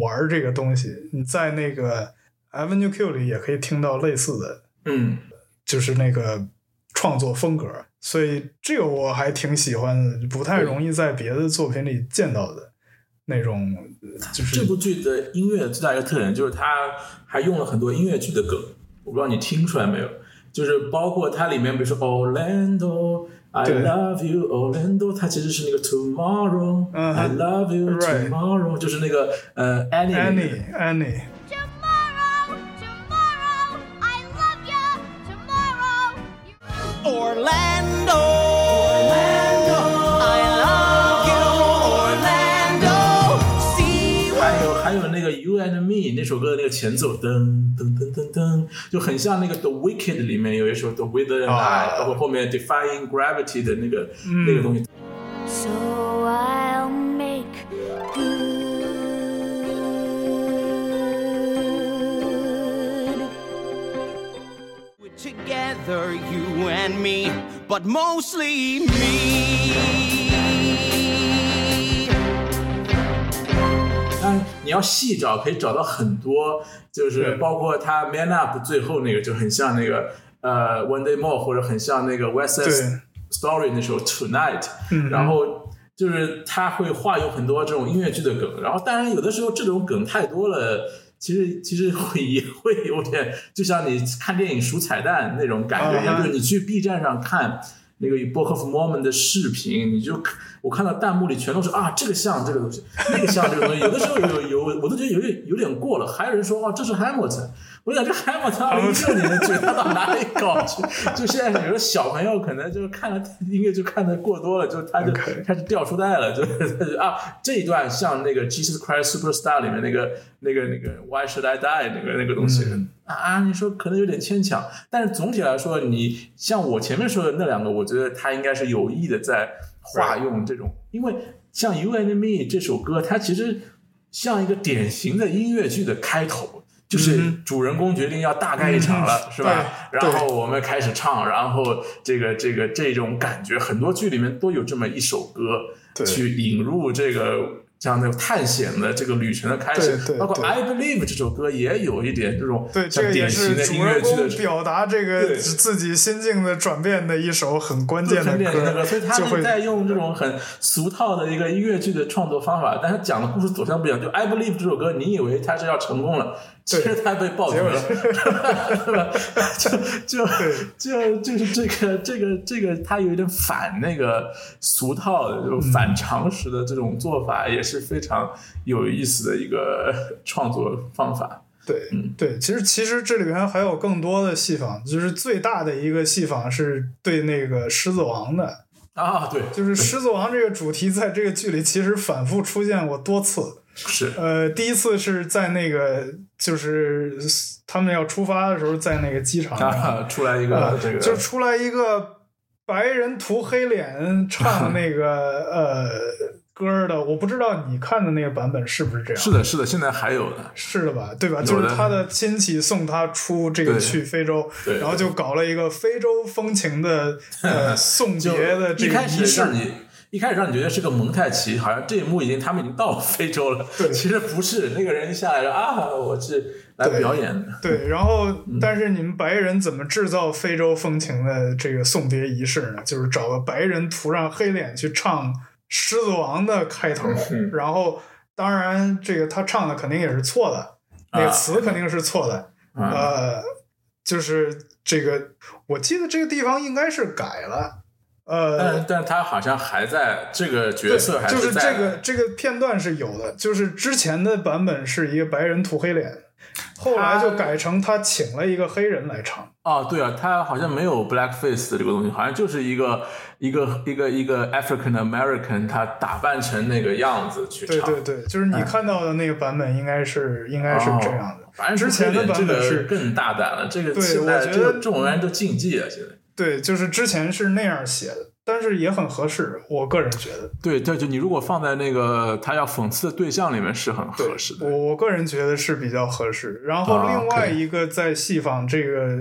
玩这个东西。你在那个 Avenue Q 里也可以听到类似的嗯，就是那个创作风格，所以这个我还挺喜欢的，不太容易在别的作品里见到的那种，就是这部剧的音乐最大一个特点就是它还用了很多音乐剧的梗，我不知道你听出来没有？就是包括它里面，比如说 Orlando。I love you, Orlando。它其实是那个 Tomorrow、嗯 I love you, Tomorrow，就是那个呃 Annie You and Me 那首歌的那个前奏，噔噔噔噔噔，就很像那个 The Wicked 里面有一首 The Wither and I，、啊包括后面 Defying Gravity 的那个、那个东西。Together, you and me, but mostly me. 当然，你要细找，可以找到很多，就是包括他 Man Up 最后那个就很像那个呃 One Day More，或者很像那个 West Side Story 那首 Tonight，、嗯然后就是他会化用很多这种音乐剧的梗，然后当然有的时候这种梗太多了。其实其实会也会有点，就像你看电影数彩蛋那种感觉一样，就是你去 B 站上看那个 Book of Mormon 的视频，你就看我看到弹幕里全都是啊，这个像这个东西，那个像这个东西，有的时候有有我都觉得有点有点过了，还有人说哦这是 Hamilton，我想这 Hamilton 二零一六年的剧，他到哪里搞去？就现在有的小朋友可能就是看了音乐就看的过多了，就他就开始掉书袋了，就是他就啊这一段像那个 Jesus Christ Superstar 里面那个那个那个 Why Should I Die 那个那个东西。啊，你说可能有点牵强，但是总体来说，你像我前面说的那两个，我觉得他应该是有意的在化用这种，因为像《You and Me》这首歌，它其实像一个典型的音乐剧的开头，就是主人公决定要大干一场了，嗯是吧？然后我们开始唱，然后这个这个这种感觉，很多剧里面都有这么一首歌，对去引入这个。这样的探险的这个旅程的开始，包括《I Believe》这首歌也有一点这种对，这个也像典型是主人的音乐剧的公表达这个自己心境的转变的一首很关键的歌，歌，所以他们在用这种很俗套的一个音乐剧的创作方法，但是讲的故事走向不一样。就《I Believe》这首歌，你以为他是要成功了，其实他被爆绝了，是吧？就 就就就是这个这个这个，他有一点反那个俗套的、就反常识的这种做法，也是非常有意思的一个创作方法。对对，其实其实这里边还有更多的戏仿，就是最大的一个戏仿是对那个狮子王的，啊，对，就是狮子王这个主题在这个剧里其实反复出现过多次。是呃，第一次是在那个就是他们要出发的时候，在那个机场，啊，出来一个呃这个就出来一个白人涂黑脸唱那个呃歌的，我不知道你看的那个版本是不是这样？是的，是的，现在还有的。是的吧？对吧？就是他的亲戚送他出这个去非洲，然后就搞了一个非洲风情的呃 送别的这个仪式。一开始让你觉得是个蒙太奇，好像这一幕已经他们已经到了非洲了。对 其实不是，那个人一下来说啊，我是来对表演的。对，然后嗯但是你们白人怎么制造非洲风情的这个送别仪式呢？就是找个白人涂上黑脸去唱《狮子王》的开头，嗯然后当然这个他唱的肯定也是错的，那个啊词肯定是错的，啊呃，就是这个我记得这个地方应该是改了，呃，但但他好像还在这个角，色还就是这个这个片段是有的，就是之前的版本是一个白人涂黑脸，后来就改成他请了一个黑人来唱。哦，对啊，他好像没有 blackface 的这个东西，好像就是一个一个一个一个 African American，他打扮成那个样子去唱。对对对，就是你看到的那个版本应该是应该是这样的。反正之前的版本是更大胆了，这个对现在我觉得这个这种人都禁忌了，现在。对，就是之前是那样写的，但是也很合适，我个人觉得。对，对，就你如果放在那个他要讽刺的对象里面是很合适的。我我个人觉得是比较合适。然后啊另外一个在戏仿这个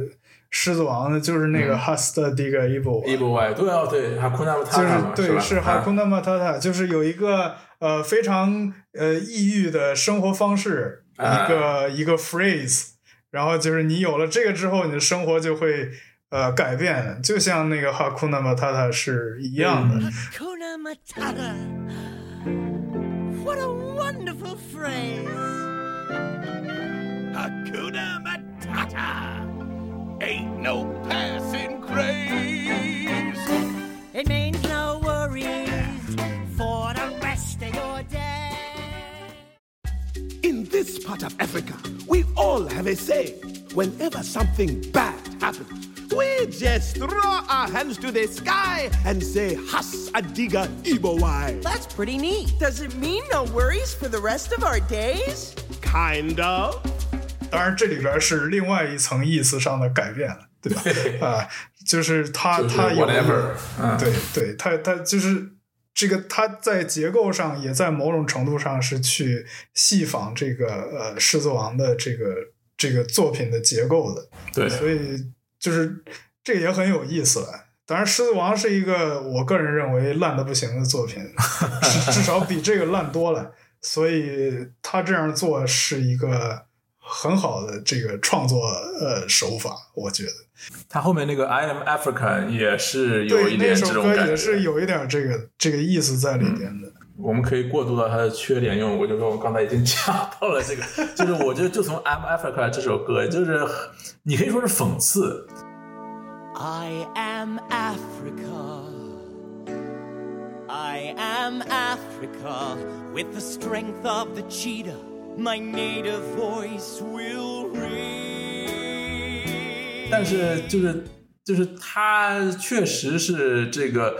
狮子王的，就是那嗯个 Hasta Diga Evil，、e v i Y，对啊，对，哈库纳姆塔就是塔嘛，对，吧？是啊 Hakuna Matata，就是有一个呃非常呃抑郁的生活方式，啊一个一个 phrase，然后就是你有了这个之后，你的生活就会呃改变，就像那个 Hakuna Matata 是一样的。 Hakuna Matata. What a wonderful phrase. Hakuna Matata. Ain't no passing craze. It means no worries for the rest of your day. In this part of Africa, we all have a say. Whenever something bad happens, we just throw our hands to the sky and say, Has Adiga Ibowai. That's pretty neat. Does it mean no worries for the rest of our days? Kind of. 当然，这里边是另外一层意思上的改变了，对吧？啊，就是他就是他有 whatever，嗯对对，他他就是这个，他在结构上也在某种程度上是去戏仿这个呃《狮子王》的这个这个作品的结构的，对，所以 就是这个也很有意思了。当然，《狮子王》是一个我个人认为烂的不行的作品，至至少比这个烂多了。所以他这样做是一个很好的这个创作呃手法，我觉得。他后面那个 I Am African 也是有对，一点那首歌这种感觉。也是有一点这个这个意思在里边的。我们可以过渡到它的缺点，因为我就说我刚才已经讲到了这个，就是我觉得就从 I'm Africa 这首歌，就是你可以说是讽刺，I am Africa. I am Africa. With the strength of the cheetah, my native voice will ring. 但是就是就是它确实是这个，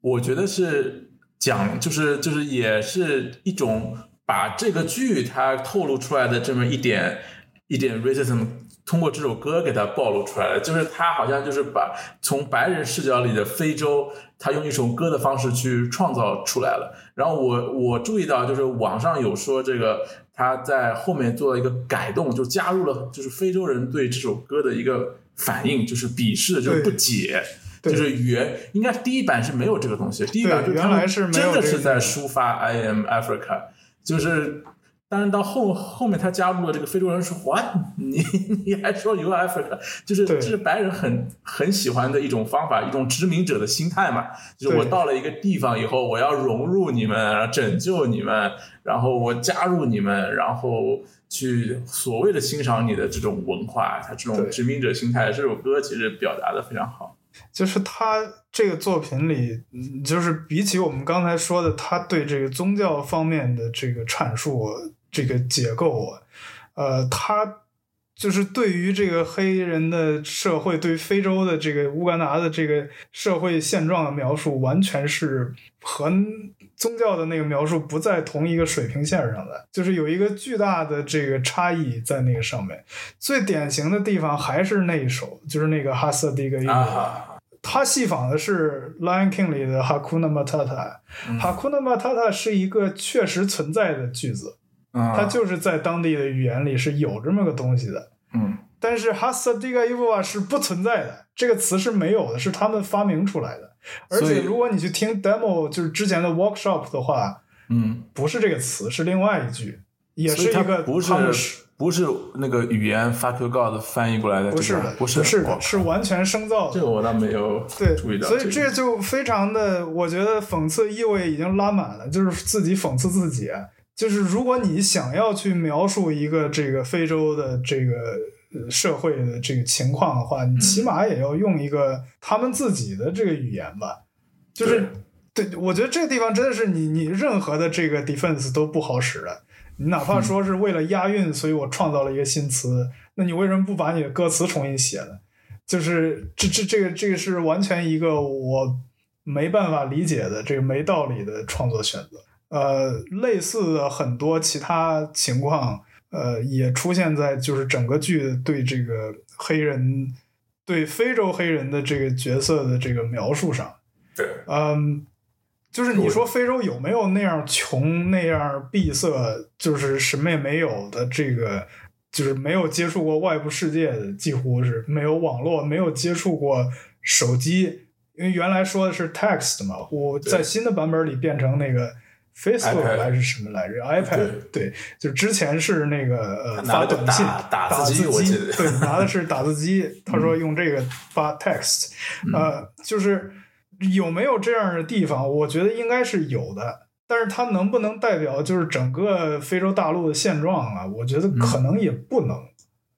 我觉得是讲就是就是也是一种把这个剧它透露出来的这么一点一点 racism。通过这首歌给它暴露出来了，就是他好像就是把从白人视角里的非洲，他用一首歌的方式去创造出来了。然后我我注意到，就是网上有说这个他在后面做了一个改动，就加入了就是非洲人对这首歌的一个反应，就是鄙视，就是不解。对就是原应该第一版是没有这个东西，第一版就他们原来是真的是在抒发 I am Africa，就是。但是到后后面，他加入了这个非洲人说，what？你你还说 you are Africa？就是这是白人很很喜欢的一种方法，一种殖民者的心态嘛。就是我到了一个地方以后，我要融入你们，拯救你们，然后我加入你们，然后去所谓的欣赏你的这种文化，他这种殖民者心态，这首歌其实表达的非常好。就是他这个作品里，就是比起我们刚才说的，他对这个宗教方面的这个阐述，这个结构，呃，他就是对于这个黑人的社会，对非洲的这个乌干达的这个社会现状的描述，完全是和宗教的那个描述不在同一个水平线上的，就是有一个巨大的这个差异在那个上面。最典型的地方还是那一首，就是那个哈瑟迪格伊啊他戏仿的是《Lion King》里的 Hakuna Matata。Hakuna Matata 是一个确实存在的句子，嗯，它就是在当地的语言里是有这么个东西的。嗯但是 Hasadiga Ivoa 是不存在的，这个词是没有的，是他们发明出来的。而且如果你去听 demo，就是之前的 workshop 的话，嗯，不是这个词，是另外一句，也是一个不是不是那个语言 fuck you god 翻译过来的，不是不是哇的，是完全生造的。这个我倒没有对，注意到，所以这就非常的，我觉得讽刺意味已经拉满了，就是自己讽刺自己。就是如果你想要去描述一个这个非洲的这个呃社会的这个情况的话，你起码也要用一个他们自己的这个语言吧。就是对，我觉得这个地方真的是你你任何的这个 defense 都不好使的。你哪怕说是为了押韵，所以我创造了一个新词，那你为什么不把你的歌词重新写呢？就是这这这个这个是完全一个我没办法理解的这个没道理的创作选择。呃，类似的很多其他情况，呃，也出现在就是整个剧对这个黑人对非洲黑人的这个角色的这个描述上。对，嗯，就是你说非洲有没有那样穷、那样闭塞，就是什么也没有的这个，就是没有接触过外部世界的，几乎是没有网络，没有接触过手机，因为原来说的是 text 嘛，我在新的版本里变成那个。Facebook 还是什么来着？iPad 对，就之前是那个呃发短信打字机对，拿的是打字机。他说用这个发 text，呃，就是有没有这样的地方？我觉得应该是有的，但是它能不能代表就是整个非洲大陆的现状啊？我觉得可能也不能。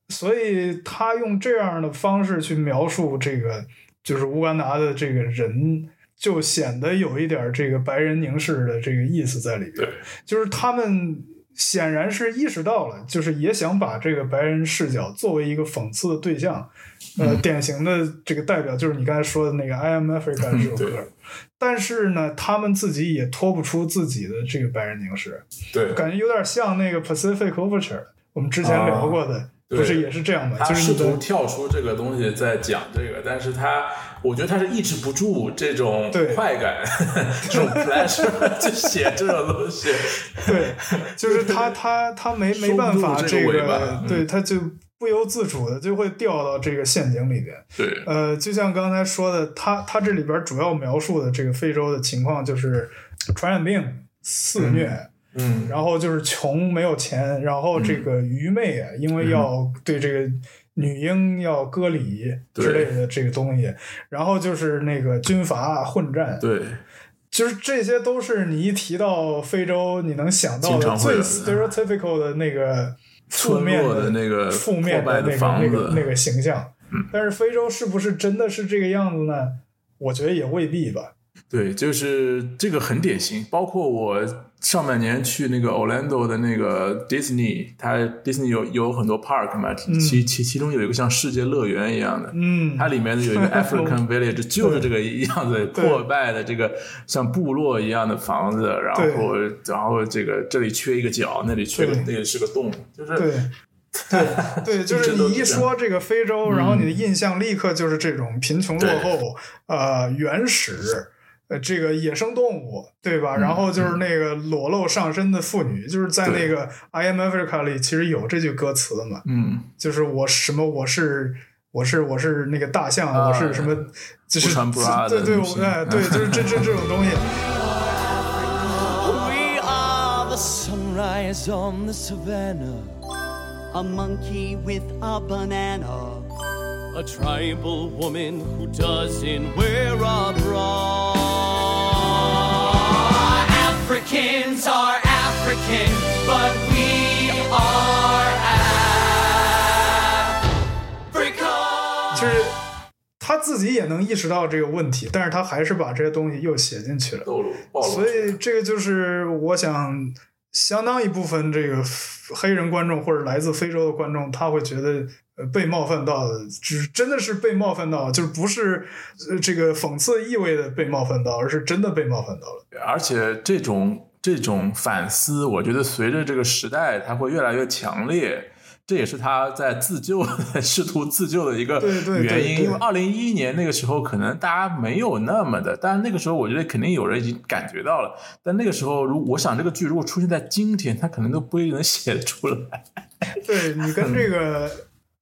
所以他用这样的方式去描述这个，就是乌干达的这个人，就显得有一点这个白人凝视的这个意思在里边。对，就是他们显然是意识到了，就是也想把这个白人视角作为一个讽刺的对象。呃，典型的这个代表就是你刚才说的那个《I Am Africa》这首对歌，但是呢，他们自己也脱不出自己的这个白人凝视，对，感觉有点像那个 Pacific Overture，我们之前聊过的，对不是也是这样吗？他试图就是你的跳出这个东西在讲这个，但是他我觉得他是抑制不住这种对快感，这种 pleasure 就写这种东西。对，就是他他他没没办法这这个对，他就不由自主的就会掉到这个陷阱里边。对，呃，就像刚才说的，他他这里边主要描述的这个非洲的情况就是传染病肆虐。嗯，然后就是穷没有钱，然后这个愚昧啊，因为要对这个女婴要割礼之类的这个东西，然后就是那个军阀混战，对，就是这些都是你一提到非洲，你能想到的最 stereotypical 的那个负面的那个负面的的那个那个那个形象。但是非洲是不是真的是这个样子呢？我觉得也未必吧。对，就是这个很典型。包括我上半年去那个 Orlando 的那个 Disney，它 Disney 有有很多 park 嘛，其其其中有一个像世界乐园一样的，嗯，它里面有一个 African Village，就是这个样子破败的这个像部落一样的房子，然后然后这个这里缺一个角，那里缺个那里是个洞，就是对。对对，就是你一说这个非洲，然后你的印象立刻就是这种贫穷落后、呃原始、呃这个野生动物，对吧？然后就是那个裸露上身的妇女，就是在那个《I Am Africa》里其实有这句歌词的嘛，嗯，就是我什么我是我是我是那个大象，啊我是什么，就是对对我哎对，就是这这这种东西。We are the sunrise on the savannah. A monkey with a banana. A tribal woman who doesn't wear a bra. African, but we are Africa. 就是他自己也能意识到这个问题，但是他还是把这些东西又写进去了。暴露。所以这个就是我想，相当一部分这个黑人观众或者来自非洲的观众，他会觉得呃被冒犯到的，只真的是被冒犯到，就是不是呃这个讽刺意味的被冒犯到，而是真的被冒犯到了。而且这种这种反思，我觉得随着这个时代，它会越来越强烈。这也是他在自救、试图自救的一个原因。因为二零一一年那个时候，可能大家没有那么的，但是那个时候我觉得肯定有人已经感觉到了。但那个时候，如我想这个剧如果出现在今天，他可能都不一定能写得出来。对你跟这个，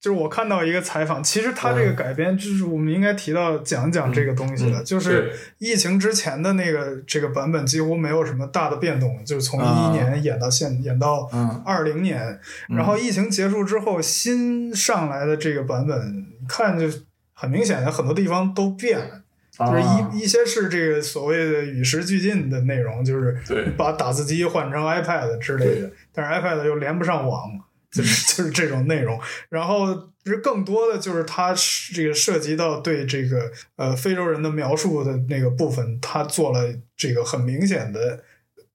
就是我看到一个采访，其实他这个改编，就是我们应该提到讲讲这个东西的。就是疫情之前的那个这个版本几乎没有什么大的变动，就是从一啊。一年演到现演到嗯。二零年，然后疫情结束之后新上来的这个版本，你看就很明显的很多地方都变了。就是啊。一一些是这个所谓的与时俱进的内容，就是把打字机换成 iPad 之类的，但是 iPad 又连不上网，就是 就是这种内容。然后就是更多的就是它这个涉及到对这个呃非洲人的描述的那个部分，他做了这个很明显的、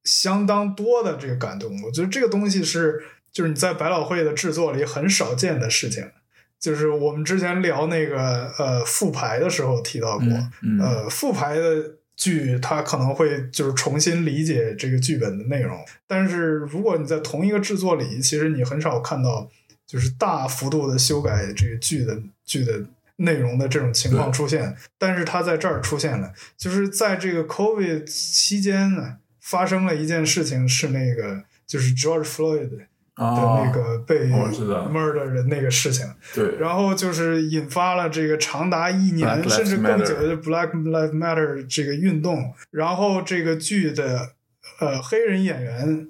相当多的这个感动。我觉得这个东西是就是你在百老汇的制作里很少见的事情。就是我们之前聊那个呃复排的时候提到过，嗯嗯呃复排的剧它可能会就是重新理解这个剧本的内容，但是如果你在同一个制作里，其实你很少看到就是大幅度的修改这个剧的剧的内容的这种情况出现，但是它在这儿出现了，就是在这个 COVID 期间呢，发生了一件事情，是那个就是 George Floyd 的啊，那个被 murder 的那个事情，对，然后就是引发了这个长达一年甚至更久的 Black Lives Matter 这个运动，然后这个剧的呃黑人演员，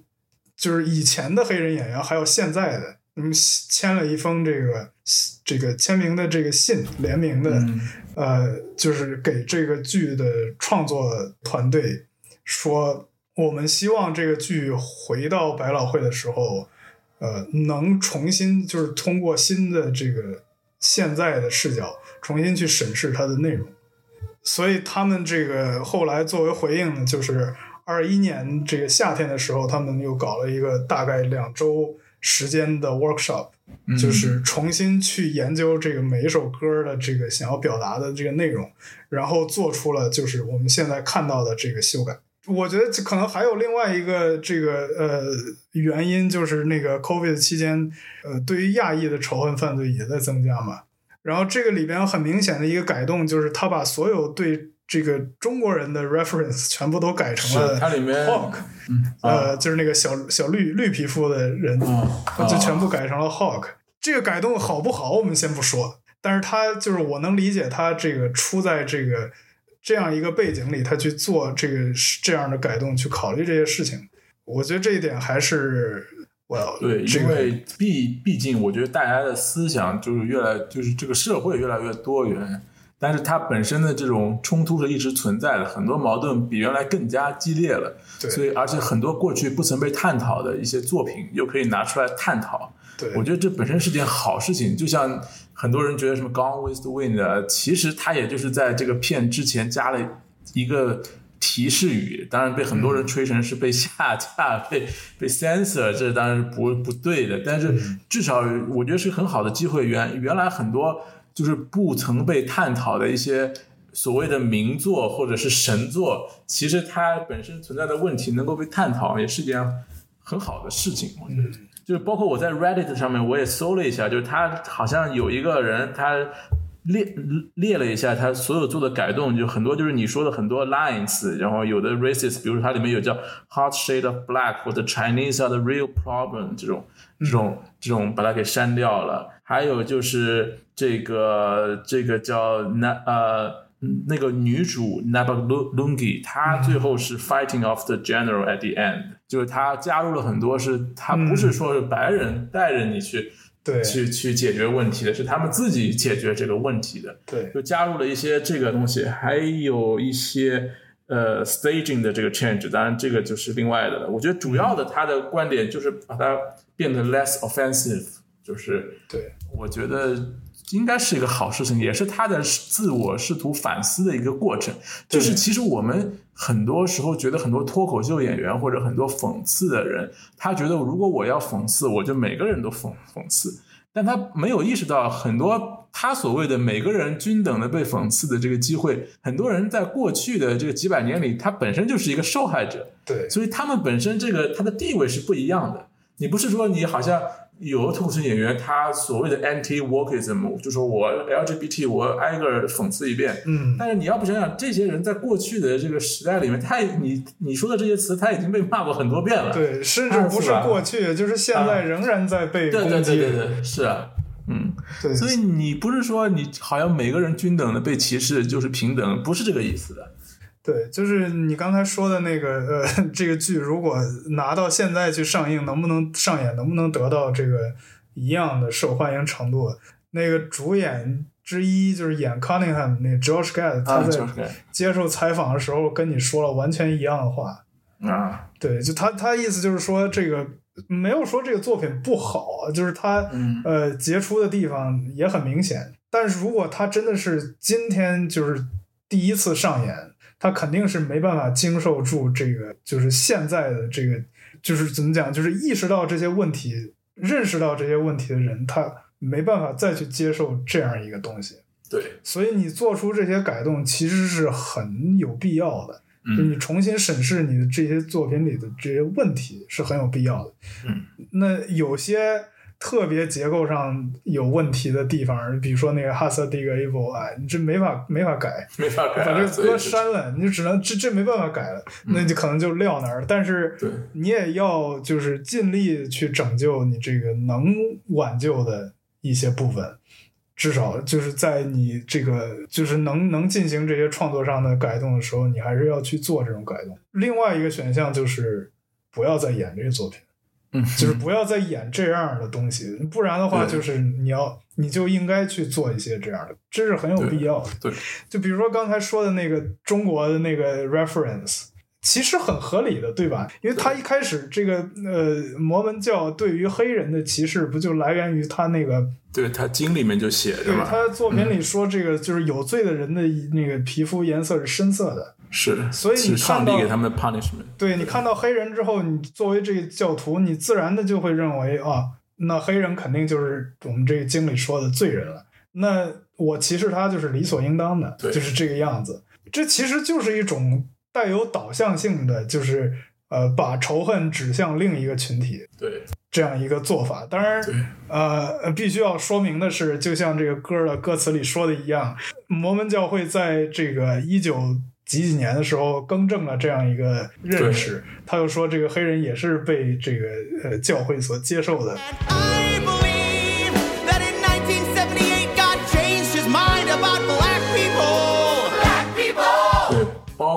就是以前的黑人演员，还有现在的，嗯，签了一封这个这个签名的这个信，联名的，嗯。呃，就是给这个剧的创作团队说，我们希望这个剧回到百老汇的时候，呃，能重新就是通过新的这个现在的视角，重新去审视它的内容。所以他们这个后来作为回应呢，就是二一年这个夏天的时候，他们又搞了一个大概两周时间的 workshop，嗯就是重新去研究这个每一首歌的这个想要表达的这个内容，然后做出了就是我们现在看到的这个修改。我觉得这可能还有另外一个这个呃原因，就是那个 COVID 期间，呃，对于亚裔的仇恨犯罪也在增加嘛。然后这个里边很明显的一个改动，就是他把所有对这个中国人的 reference 全部都改成了是它里面 Hawk，呃，就是那个小小绿绿皮肤的人，就全部改成了 Hawk。这个改动好不好，我们先不说，但是他就是我能理解他这个出在这个这样一个背景里，他去做这个这样的改动，去考虑这些事情，我觉得这一点还是我要对，这个因为毕毕竟，我觉得大家的思想就是越来，就是这个社会越来越多元，但是它本身的这种冲突是一直存在的，很多矛盾比原来更加激烈了。对所以而且很多过去不曾被探讨的一些作品，又可以拿出来探讨。对我觉得这本身是件好事情。就像很多人觉得什么《Gone with the Wind》啊，其实它也就是在这个片之前加了一个提示语，当然被很多人吹成是被下架、被 被 censor，这当然是不不对的。但是至少我觉得是很好的机会。原原来很多就是不曾被探讨的一些。所谓的名作或者是神作，其实它本身存在的问题能够被探讨，也是件很好的事情。我觉得，就是包括我在 Reddit 上面我也搜了一下，就是他好像有一个人他列列了一下他所有做的改动，就很多就是你说的很多 lines，然后有的 racist，比如说它里面有叫 hot shade of black 或者 Chinese are the real problem 这种这种这种把它给删掉了，还有就是这个这个叫 na 呃那个女主 Nabalungi，她最后是 fighting off the general at the end，就是他加入了很多是，他不是说是白人带着你去。对去去解决问题的是他们自己解决这个问题的，对就加入了一些这个东西，还有一些呃 staging 的这个 change，当然这个就是另外的了。我觉得主要的他的观点就是把它变得 less offensive，就是对，我觉得应该是一个好事情，也是他的自我试图反思的一个过程。就是其实我们很多时候觉得很多脱口秀演员或者很多讽刺的人，他觉得如果我要讽刺，我就每个人都讽讽刺，但他没有意识到很多他所谓的每个人均等的被讽刺的这个机会，很多人在过去的这个几百年里，他本身就是一个受害者。对所以他们本身这个他的地位是不一样的。你不是说你好像有的脱口秀演员，他所谓的 anti wokeism，就说我 LGBT 我挨个讽刺一遍，嗯但是你要不想想，这些人在过去的这个时代里面，他你你说的这些词，他已经被骂过很多遍了。对，甚至不是过去，就是现在仍然在被对对攻击。对对对，是啊，嗯，对所以你不是说你好像每个人均等的被歧视就是平等，不是这个意思的。对，就是你刚才说的那个呃，这个剧如果拿到现在去上映，能不能上演，能不能得到这个一样的受欢迎程度？那个主演之一就是演 Cunningham 那个 Josh Gad，他在接受采访的时候跟你说了完全一样的话。啊，对，就他他意思就是说这个没有说这个作品不好啊，就是他、嗯呃杰出的地方也很明显。但是如果他真的是今天就是第一次上演，他肯定是没办法经受住这个就是现在的这个就是怎么讲，就是意识到这些问题、认识到这些问题的人，他没办法再去接受这样一个东西。对，所以你做出这些改动其实是很有必要的。嗯就是你重新审视你的这些作品里的这些问题是很有必要的。嗯，那有些特别结构上有问题的地方，比如说那个哈萨迪格 evil 啊，你这没法没法改，没法改啊，把这个歌删了，你就只能这这没办法改了，那就可能就撂那儿。但是你也要就是尽力去拯救你这个能挽救的一些部分。至少就是在你这个就是能能进行这些创作上的改动的时候，你还是要去做这种改动。另外一个选项就是不要再演这个作品，嗯，就是不要再演这样的东西，不然的话，就是你要你就应该去做一些这样的，这是很有必要的。对，就比如说刚才说的那个中国的那个 reference，其实很合理的，对吧？因为他一开始这个呃摩门教对于黑人的歧视，不就来源于他那个对他经里面就写着嘛，对他作品里说这个就是有罪的人的那个皮肤颜色是深色的，是，所以你是上看到帝给他们的 punishment，对你看到黑人之后，你作为这个教徒，你自然的就会认为啊，那黑人肯定就是我们这个经理说的罪人了。那我歧视他就是理所应当的，对就是这个样子。这其实就是一种带有导向性的，就是呃，把仇恨指向另一个群体对这样一个做法。当然，呃，必须要说明的是，就像这个歌的歌词里说的一样，摩门教会在这个一九几几年的时候更正了这样一个认识。他又说，这个黑人也是被这个呃教会所接受的。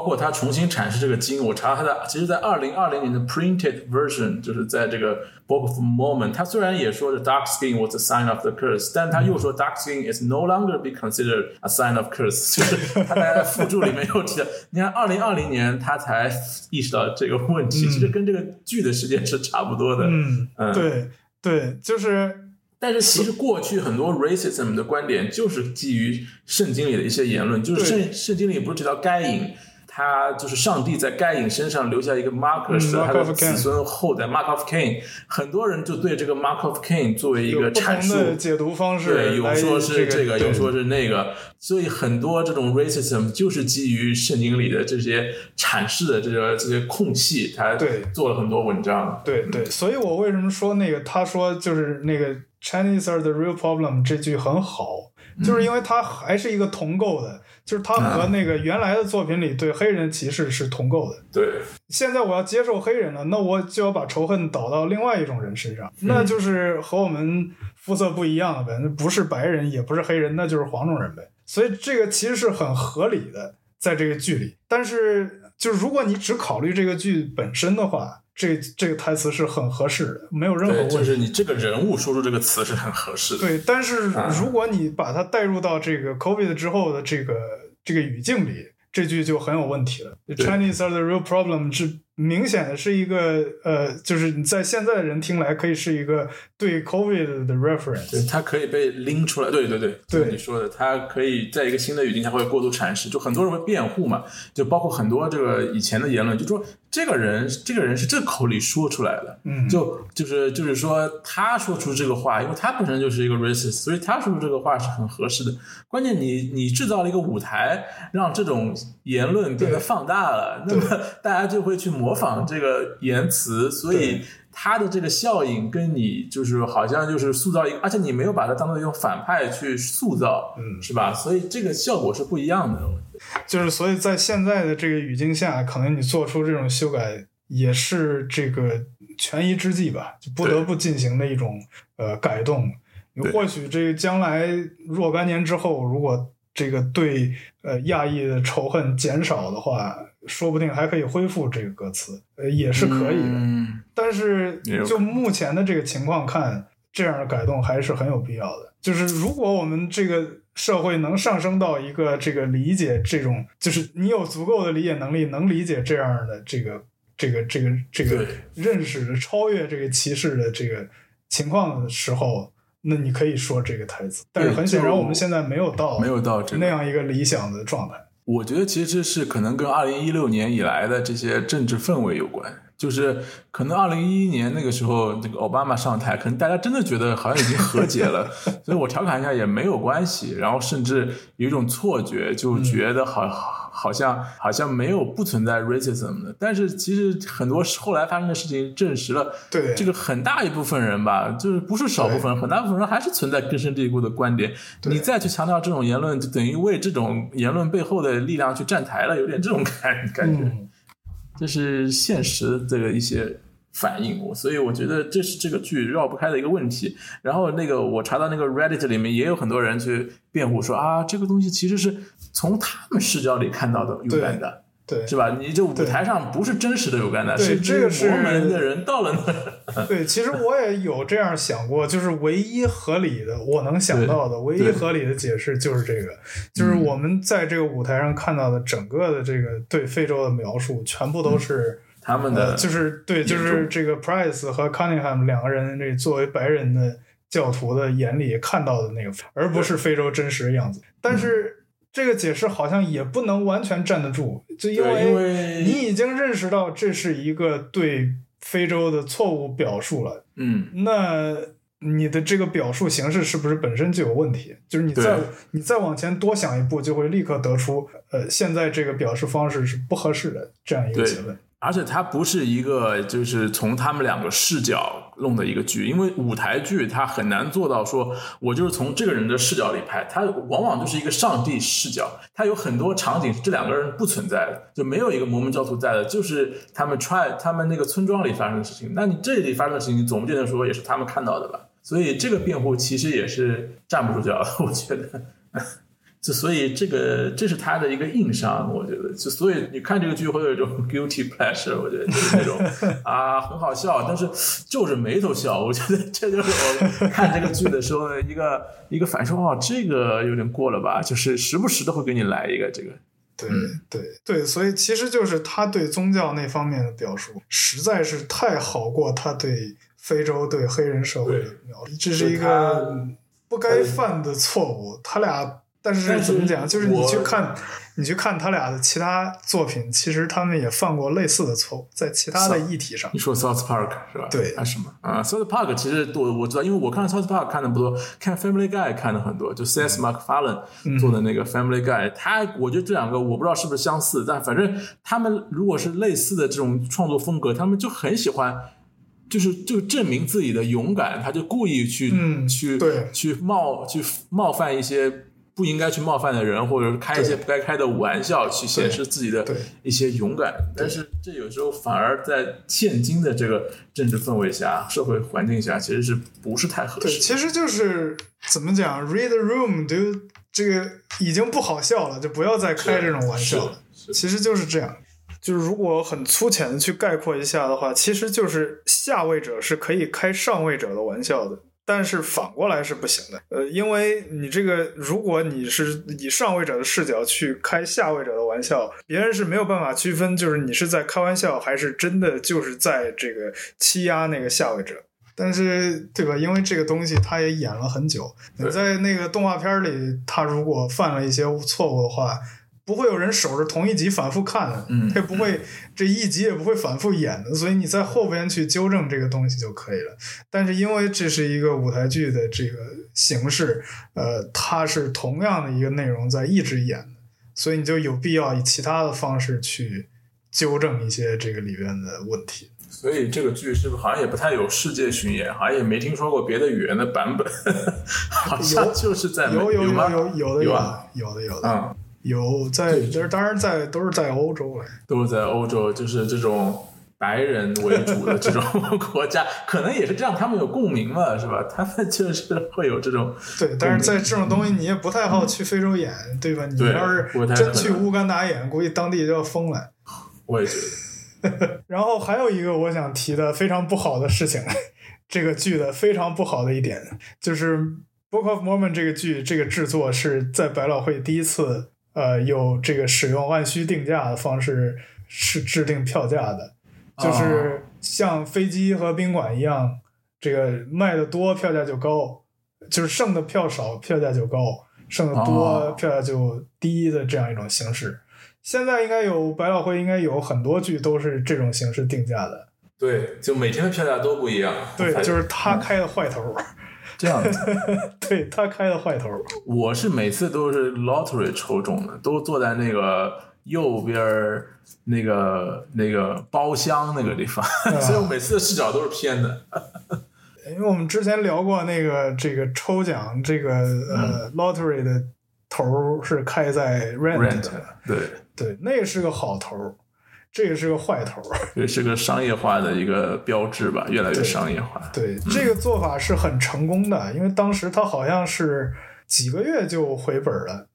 括他重新阐释这个经，我查他的，其实在二零二零年的 printed version，就是在这个 Book of Mormon，他虽然也说是 dark skin was a sign of the curse，但他又说 dark skin is no longer be considered a sign of curse，就是他在附注里面又提到，你看二零二零年他才意识到这个问题，其实跟这个剧的时间是差不多的，嗯，嗯。对对，就是但是其实过去很多 racism 的观点就是基于圣经里的一些言论，就是圣圣经里不是提到该隐，他就是上帝在盖影身上留下一个 marker，他的子孙后代 mark of Cain，很多人就对这个 mark of Cain 作为一个阐述。解读方式对，有说是这个，有说是那个，所以很多这种 racism 就是基于圣经里的这些阐释的这个这些空隙，他对。做了很多文章。对对，所以我为什么说那个他说就是那个 Chinese are the real problem 这句很好，就是因为它还是一个同构的，就是它和那个原来的作品里对黑人歧视是同构的。对，现在我要接受黑人了，那我就要把仇恨导到另外一种人身上，那就是和我们肤色不一样的呗，那不是白人，也不是黑人，那就是黄种人呗。所以这个其实是很合理的，在这个剧里。但是，就是如果你只考虑这个剧本身的话，这这个台词是很合适的，没有任何，问题。就是你这个人物说出这个词是很合适的。对，但是啊如果你把它带入到这个 COVID 之后的这个这个语境里，这句就很有问题了。Chinese are the real problem 是明显的是一个呃，就是你在现在的人听来可以是一个对 COVID 的 reference。对，它可以被拎出来。对对对，对就是你说的，它可以在一个新的语境下会过度阐释。就很多人会辩护嘛，就包括很多这个以前的言论，就说这个人这个人是这口里说出来的，嗯就就是就是说他说出这个话，因为他本身就是一个 racist，所以他说出这个话是很合适的。关键你你制造了一个舞台，让这种言论变得放大了，那么大家就会去模仿这个言辞，所以对。它的这个效应跟你就是好像就是塑造一个，而且你没有把它当做一种反派去塑造，嗯是吧？所以这个效果是不一样的。就是所以在现在的这个语境下，可能你做出这种修改也是这个权宜之计吧，就不得不进行的一种呃改动。对或许这个将来若干年之后，如果这个对呃亚裔的仇恨减少的话，说不定还可以恢复这个歌词，呃也是可以的。嗯，但是就目前的这个情况看，这样的改动还是很有必要的。就是如果我们这个社会能上升到一个这个理解这种，就是你有足够的理解能力，能理解这样的这个这个这个这个认识的超越这个歧视的这个情况的时候，那你可以说这个台词。但是很显然，我们现在没有到没有到这那样一个理想的状态。我觉得其实这是可能跟二零一六年以来的这些政治氛围有关。就是可能二零一一年那个时候，那个奥巴马上台，可能大家真的觉得好像已经和解了，所以我调侃一下也没有关系。然后甚至有一种错觉，就觉得好、好像好像没有不存在 racism 的。但是其实很多后来发生的事情证实了，对这个很大一部分人吧，就是不是少部分人，很大部分人还是存在根深蒂固的观点。你再去强调这种言论，就等于为这种言论背后的力量去站台了，有点这种感感觉。嗯这是现实的一些反应，我所以我觉得这是这个剧绕不开的一个问题。然后那个我查到那个 Reddit 里面也有很多人去辩护说啊，这个东西其实是从他们视角里看到的 Uganda，对，是吧？你这舞台上不是真实的 Uganda，对是这个是摩门的人到了那儿，对，其实我也有这样想过，就是唯一合理的，我能想到的唯一合理的解释就是这个，就是我们在这个舞台上看到的整个的这个对非洲的描述，全部都是、他们的呃，就是对，就是这个 Price 和 Cunningham 两个人这作为白人的教徒的眼里看到的那个，而不是非洲真实的样子。但是这个解释好像也不能完全站得住，就因为你已经认识到这是一个对非洲的错误表述了。嗯，那你的这个表述形式是不是本身就有问题？就是你再你再往前多想一步，就会立刻得出，呃，现在这个表示方式是不合适的这样一个结论。而且它不是一个就是从他们两个视角弄的一个剧，因为舞台剧它很难做到说我就是从这个人的视角里拍，它往往就是一个上帝视角，它有很多场景是这两个人不存在的，就没有一个摩门教徒在的，就是他们 try 他们那个村庄里发生的事情。那你这里发生的事情，你总不见得说也是他们看到的吧？所以这个辩护其实也是站不住脚的，我觉得。就所以这个这是他的一个硬伤，我觉得。就所以你看这个剧会有一种 guilty pleasure，我觉得就是那种 啊很好笑，但是皱着眉头笑。我觉得这就是我看这个剧的时候的一个一个反受。哦，这个有点过了吧？就是时不时的会给你来一个这个。对嗯对对，所以其实就是他对宗教那方面的表述，实在是太好过他对非洲对黑人社会的描述，这是一个不该犯的错误。他俩，但是怎么讲？就是你去看，你去看他俩的其他作品，其实他们也犯过类似的错误，在其他的议题上你。说 South Park 是吧？对啊什么啊？South Park 其实我我知道，因为我看 South Park 看的不多，看 Family Guy 看的很多，就 Seth MacFarlane 做的那个 Family Guy，、他我觉得这两个我不知道是不是相似，但反正他们如果是类似的这种创作风格，他们就很喜欢。就是就证明自己的勇敢，他就故意去、嗯去对去冒去冒犯一些不应该去冒犯的人，或者开一些不该开的玩笑，去显示自己的一些勇敢。但是这有时候反而在现今的这个政治氛围下、社会环境下，其实是不是太合对，适？其实就是怎么讲，read the room, do 这个已经不好笑了，就不要再开这种玩笑了。其实就是这样。就是如果很粗浅的去概括一下的话，其实就是下位者是可以开上位者的玩笑的，但是反过来是不行的。呃，因为你这个，如果你是以上位者的视角去开下位者的玩笑，别人是没有办法区分，就是你是在开玩笑，还是真的就是在这个欺压那个下位者。但是，对吧？因为这个东西他也演了很久，你在那个动画片里，他如果犯了一些错误的话，不会有人守着同一集反复看的，嗯他也不会这一集也不会反复演的，所以你在后边去纠正这个东西就可以了。但是因为这是一个舞台剧的这个形式，呃，它是同样的一个内容在一直演的，所以你就有必要以其他的方式去纠正一些这个里边的问题。所以这个剧是不是好像也不太有世界巡演，好像也没听说过别的语言的版本，好像就是在美有有有吗？有有的有的有的有的嗯，有在，就是当然在都是在欧洲了。都是在欧洲，就是这种白人为主的这种 国家，可能也是这样，他们有共鸣嘛，是吧？他们就是会有这种对，但是在这种东西你也不太好去非洲演，对吧？你要是真去乌干达演，估计当地就要疯了。我也觉得，然后还有一个我想提的非常不好的事情，这个剧的非常不好的一点就是《Book of Mormon》这个剧这个制作是在百老汇第一次呃有这个使用按需定价的方式是制定票价的，就是像飞机和宾馆一样，这个卖的多票价就高，就是剩的票少票价就高，剩的多哦票价就低的这样一种形式。现在应该有百老汇应该有很多剧都是这种形式定价的，对，就每天的票价都不一样。对，就是他开的坏头，这样子。对他开的坏头，我是每次都是 lottery 抽中的，都坐在那个右边儿那个那个包厢那个地方，所以我每次的视角都是偏的。因为我们之前聊过那个这个抽奖这个呃 lottery 的头是开在 rent，, Rent 的对，对，那是个好头，这个是个坏头。这是个商业化的一个标志吧，越来越商业化。对，这个做法是很成功的，因为当时他好像是几个月就回本了，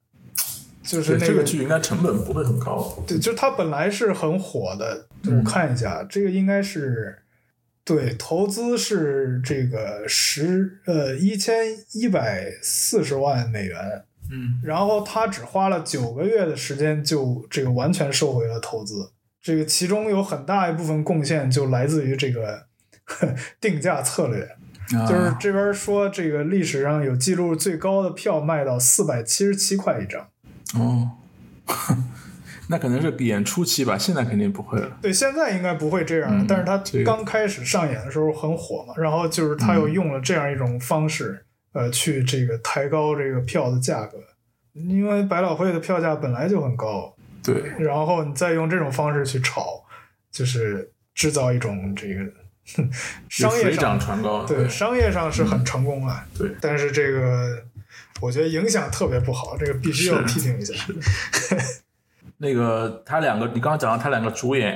就是对，那这个剧应该成本不会很高。对，就它本来是很火的，我看一下，这个应该是对投资是这个十呃一千一百四十万美元，嗯，然后他只花了九个月的时间就这个完全收回了投资，这个其中有很大一部分贡献就来自于这个 定价策略。就是啊这边说，这个历史上有记录最高的票卖到四百七十七块一张。哦，那可能是演初期吧，现在肯定不会了。对，现在应该不会这样，嗯但是他刚开始上演的时候很火嘛，然后就是他又用了这样一种方式，呃，去这个抬高这个票的价格，因为百老汇的票价本来就很高，对，然后你再用这种方式去炒，就是制造一种这个哼 商业水涨上船高。对商业上是很成功啊，对但是这个我觉得影响特别不好，这个必须要是批评一下。那个他两个，你刚刚讲到他两个主演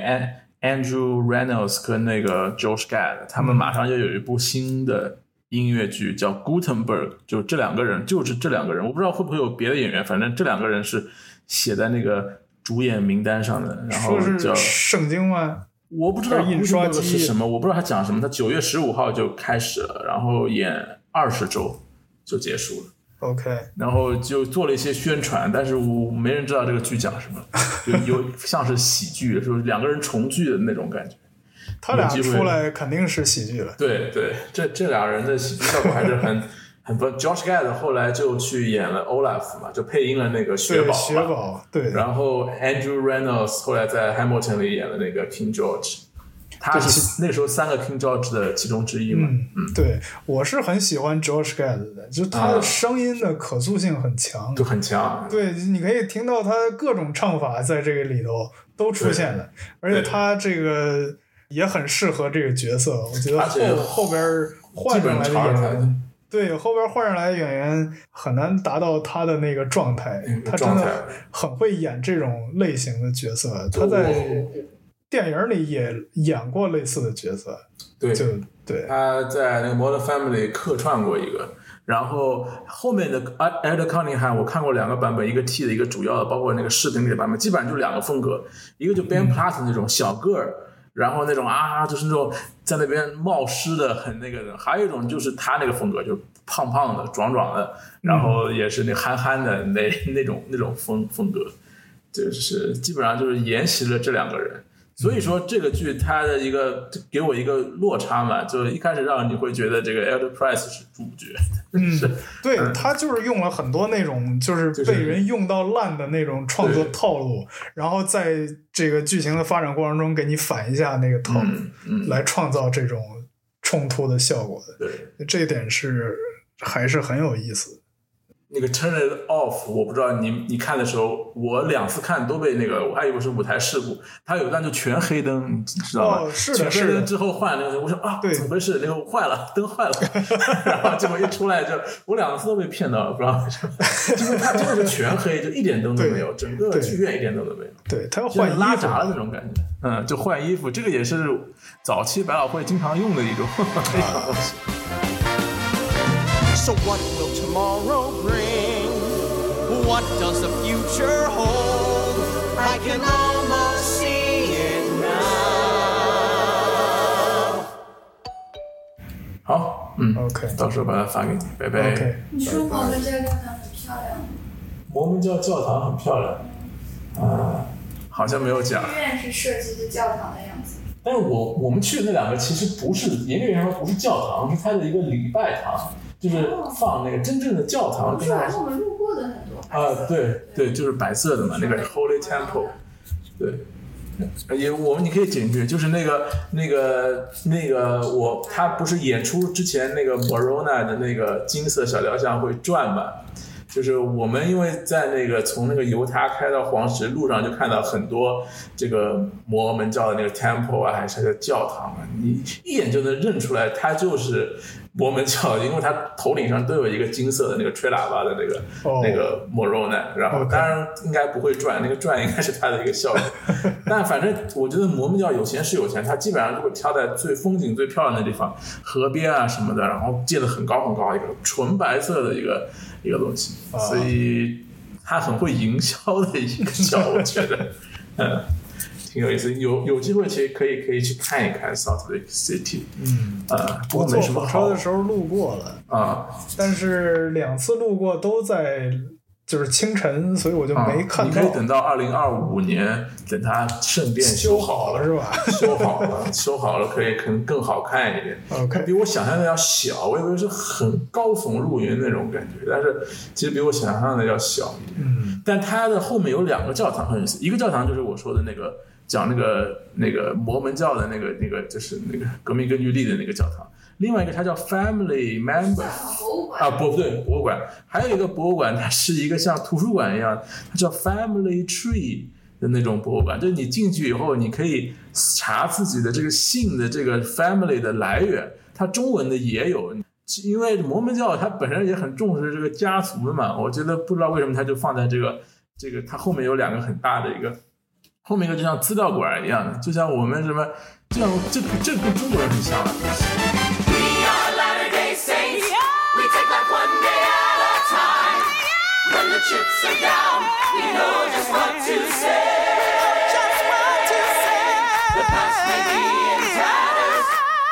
An Andrew Reynolds 跟那个 Josh Gad，他们马上就有一部新的音乐剧叫 Gutenberg，就这两个人，就是这两个人，我不知道会不会有别的演员，反正这两个人是写在那个主演名单上的。然后说叫是圣经吗？我不知道印刷机是什么，我不知道他讲什么。他九月十五号就开始了，然后演二十周就结束了。OK，然后就做了一些宣传，但是我没人知道这个剧讲什么，就有像是喜剧，就是两个人重聚的那种感觉。他俩出来肯定是喜剧了。对对，这这俩人的喜剧效果还是很很不。Josh Gad 后来就去演了 Olaf 嘛，就配音了那个雪，宝雪。宝，对，然后 Andrew Reynolds 后来在 Hamilton 里演了那个 King George，他对是那时候三个 King George 的其中之一嘛。嗯，对，我是很喜欢 Josh Gad 的，就是他的啊声音的可塑性很强。就很强。对，你可以听到他各种唱法在这个里头都出现了，而且他这个也很适合这个角色。我觉得后后边换上来演员，对后边换上来的演员很难达到他的那个状态嗯，他真的很会演这种类型的角色。他在电影里也演过类似的角色，对，就对。他在那个《Modern Family》客串过一个，然后后面的 Ed Cunningham 我看过两个版本，一个 T 的，一个主要的，包括那个视频里的版本，基本上就两个风格，一个就 Ben Platt 那种小个儿，然后那种啊，就是那种在那边冒失的很那个的，还有一种就是他那个风格，就是胖胖的、壮壮的，然后也是那憨憨的那那种那种风风格，就是基本上就是沿袭了这两个人。所以说这个剧它的一个给我一个落差嘛，就是一开始让你会觉得这个 Elder Price 是主角，嗯 是，对他就是用了很多那种就是被人用到烂的那种创作套路，然后在这个剧情的发展过程中给你反一下那个套路，来创造这种冲突的效果的。对。这一点是还是很有意思的。那个 Turn It Off，我不知道你你看的时候，我两次看都被那个，我还以为是舞台事故。它有一段就全黑灯，你知道吗？哦是的全黑灯之后换那个，我说啊，怎么回事？那个坏了，灯坏了，然后结果一出来就，我两次都被骗到了，不知道为什么，就是它真的是全黑，就一点灯都没有，整个剧院一点灯都没有。对它要换拉闸的那种感觉，嗯，就换衣服，这个也是早期百老汇经常用的一种。So what will tomorrow bring? What does the future hold? I can almost see it now. 好，嗯 OK 到时候把它发给你，拜拜。OK，你说我们这个教堂很漂亮，摩门教教堂很漂亮，啊，好像没有讲。医院是设计的教堂的样子。但是我我们去的那两个其实不是，严格意义上说不是教堂，是它的一个礼拜堂，就是放那个真正的教堂是我们路过的很多啊，对对，就是白色的嘛，那个 Holy Temple，对。也我们你可以进去，就是那个那个那个我他不是演出之前那个 Morona 的那个金色小雕像会转嘛？就是我们因为在那个从那个犹他开到黄石路上就看到很多这个摩门教的那个 temple 啊，还是教堂啊，你一眼就能认出来，它就是摩门教，因为他头顶上都有一个金色的那个吹喇叭的那个、哦那个 Morona，然后当然应该不会转，那个转应该是他的一个效果。但反正我觉得摩门教有钱是有钱，他基本上就会挑在最风景最漂亮的地方，河边啊什么的，然后建的很高很高一个纯白色的一个一个东西，啊所以他很会营销的一个教，我觉得，嗯。挺有意思，有有机会其实可以可以去看一看 Salt Lake City，嗯，呃，不过我坐没什么好火车的时候路过了，啊，但是两次路过都在就是清晨，所以我就啊没看到。你可以等到二零二五年，等它顺便修好好了是吧？修好了，修好了可以可能更好看一点。OK 比我想象的要小，我以为是很高耸入云那种感觉，但是其实比我想象的要小一点。嗯，但它的后面有两个教堂很有意思，一个教堂就是我说的那个讲那个那个摩门教的那个那个就是那个革命根据地的那个教堂，另外一个它叫 Family Member 啊，不不对，博物馆，还有一个博物馆，它是一个像图书馆一样，它叫 Family Tree 的那种博物馆，就是你进去以后，你可以查自己的这个姓的这个 family 的来源，它中文的也有。因为摩门教它本身也很重视这个家族的嘛，我觉得不知道为什么它就放在这个这个，它后面有两个很大的一个，后面一个就像资料馆一样的，就像我们什么，就像这这跟中国人很像啊。We are Latter-day Saints. We take life one day at a time. When the chips are down, we know just what to say. Just what to say. The past may be in tatters,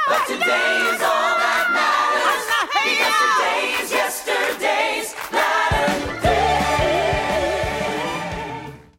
but today is all that matters. Because today is yesterday's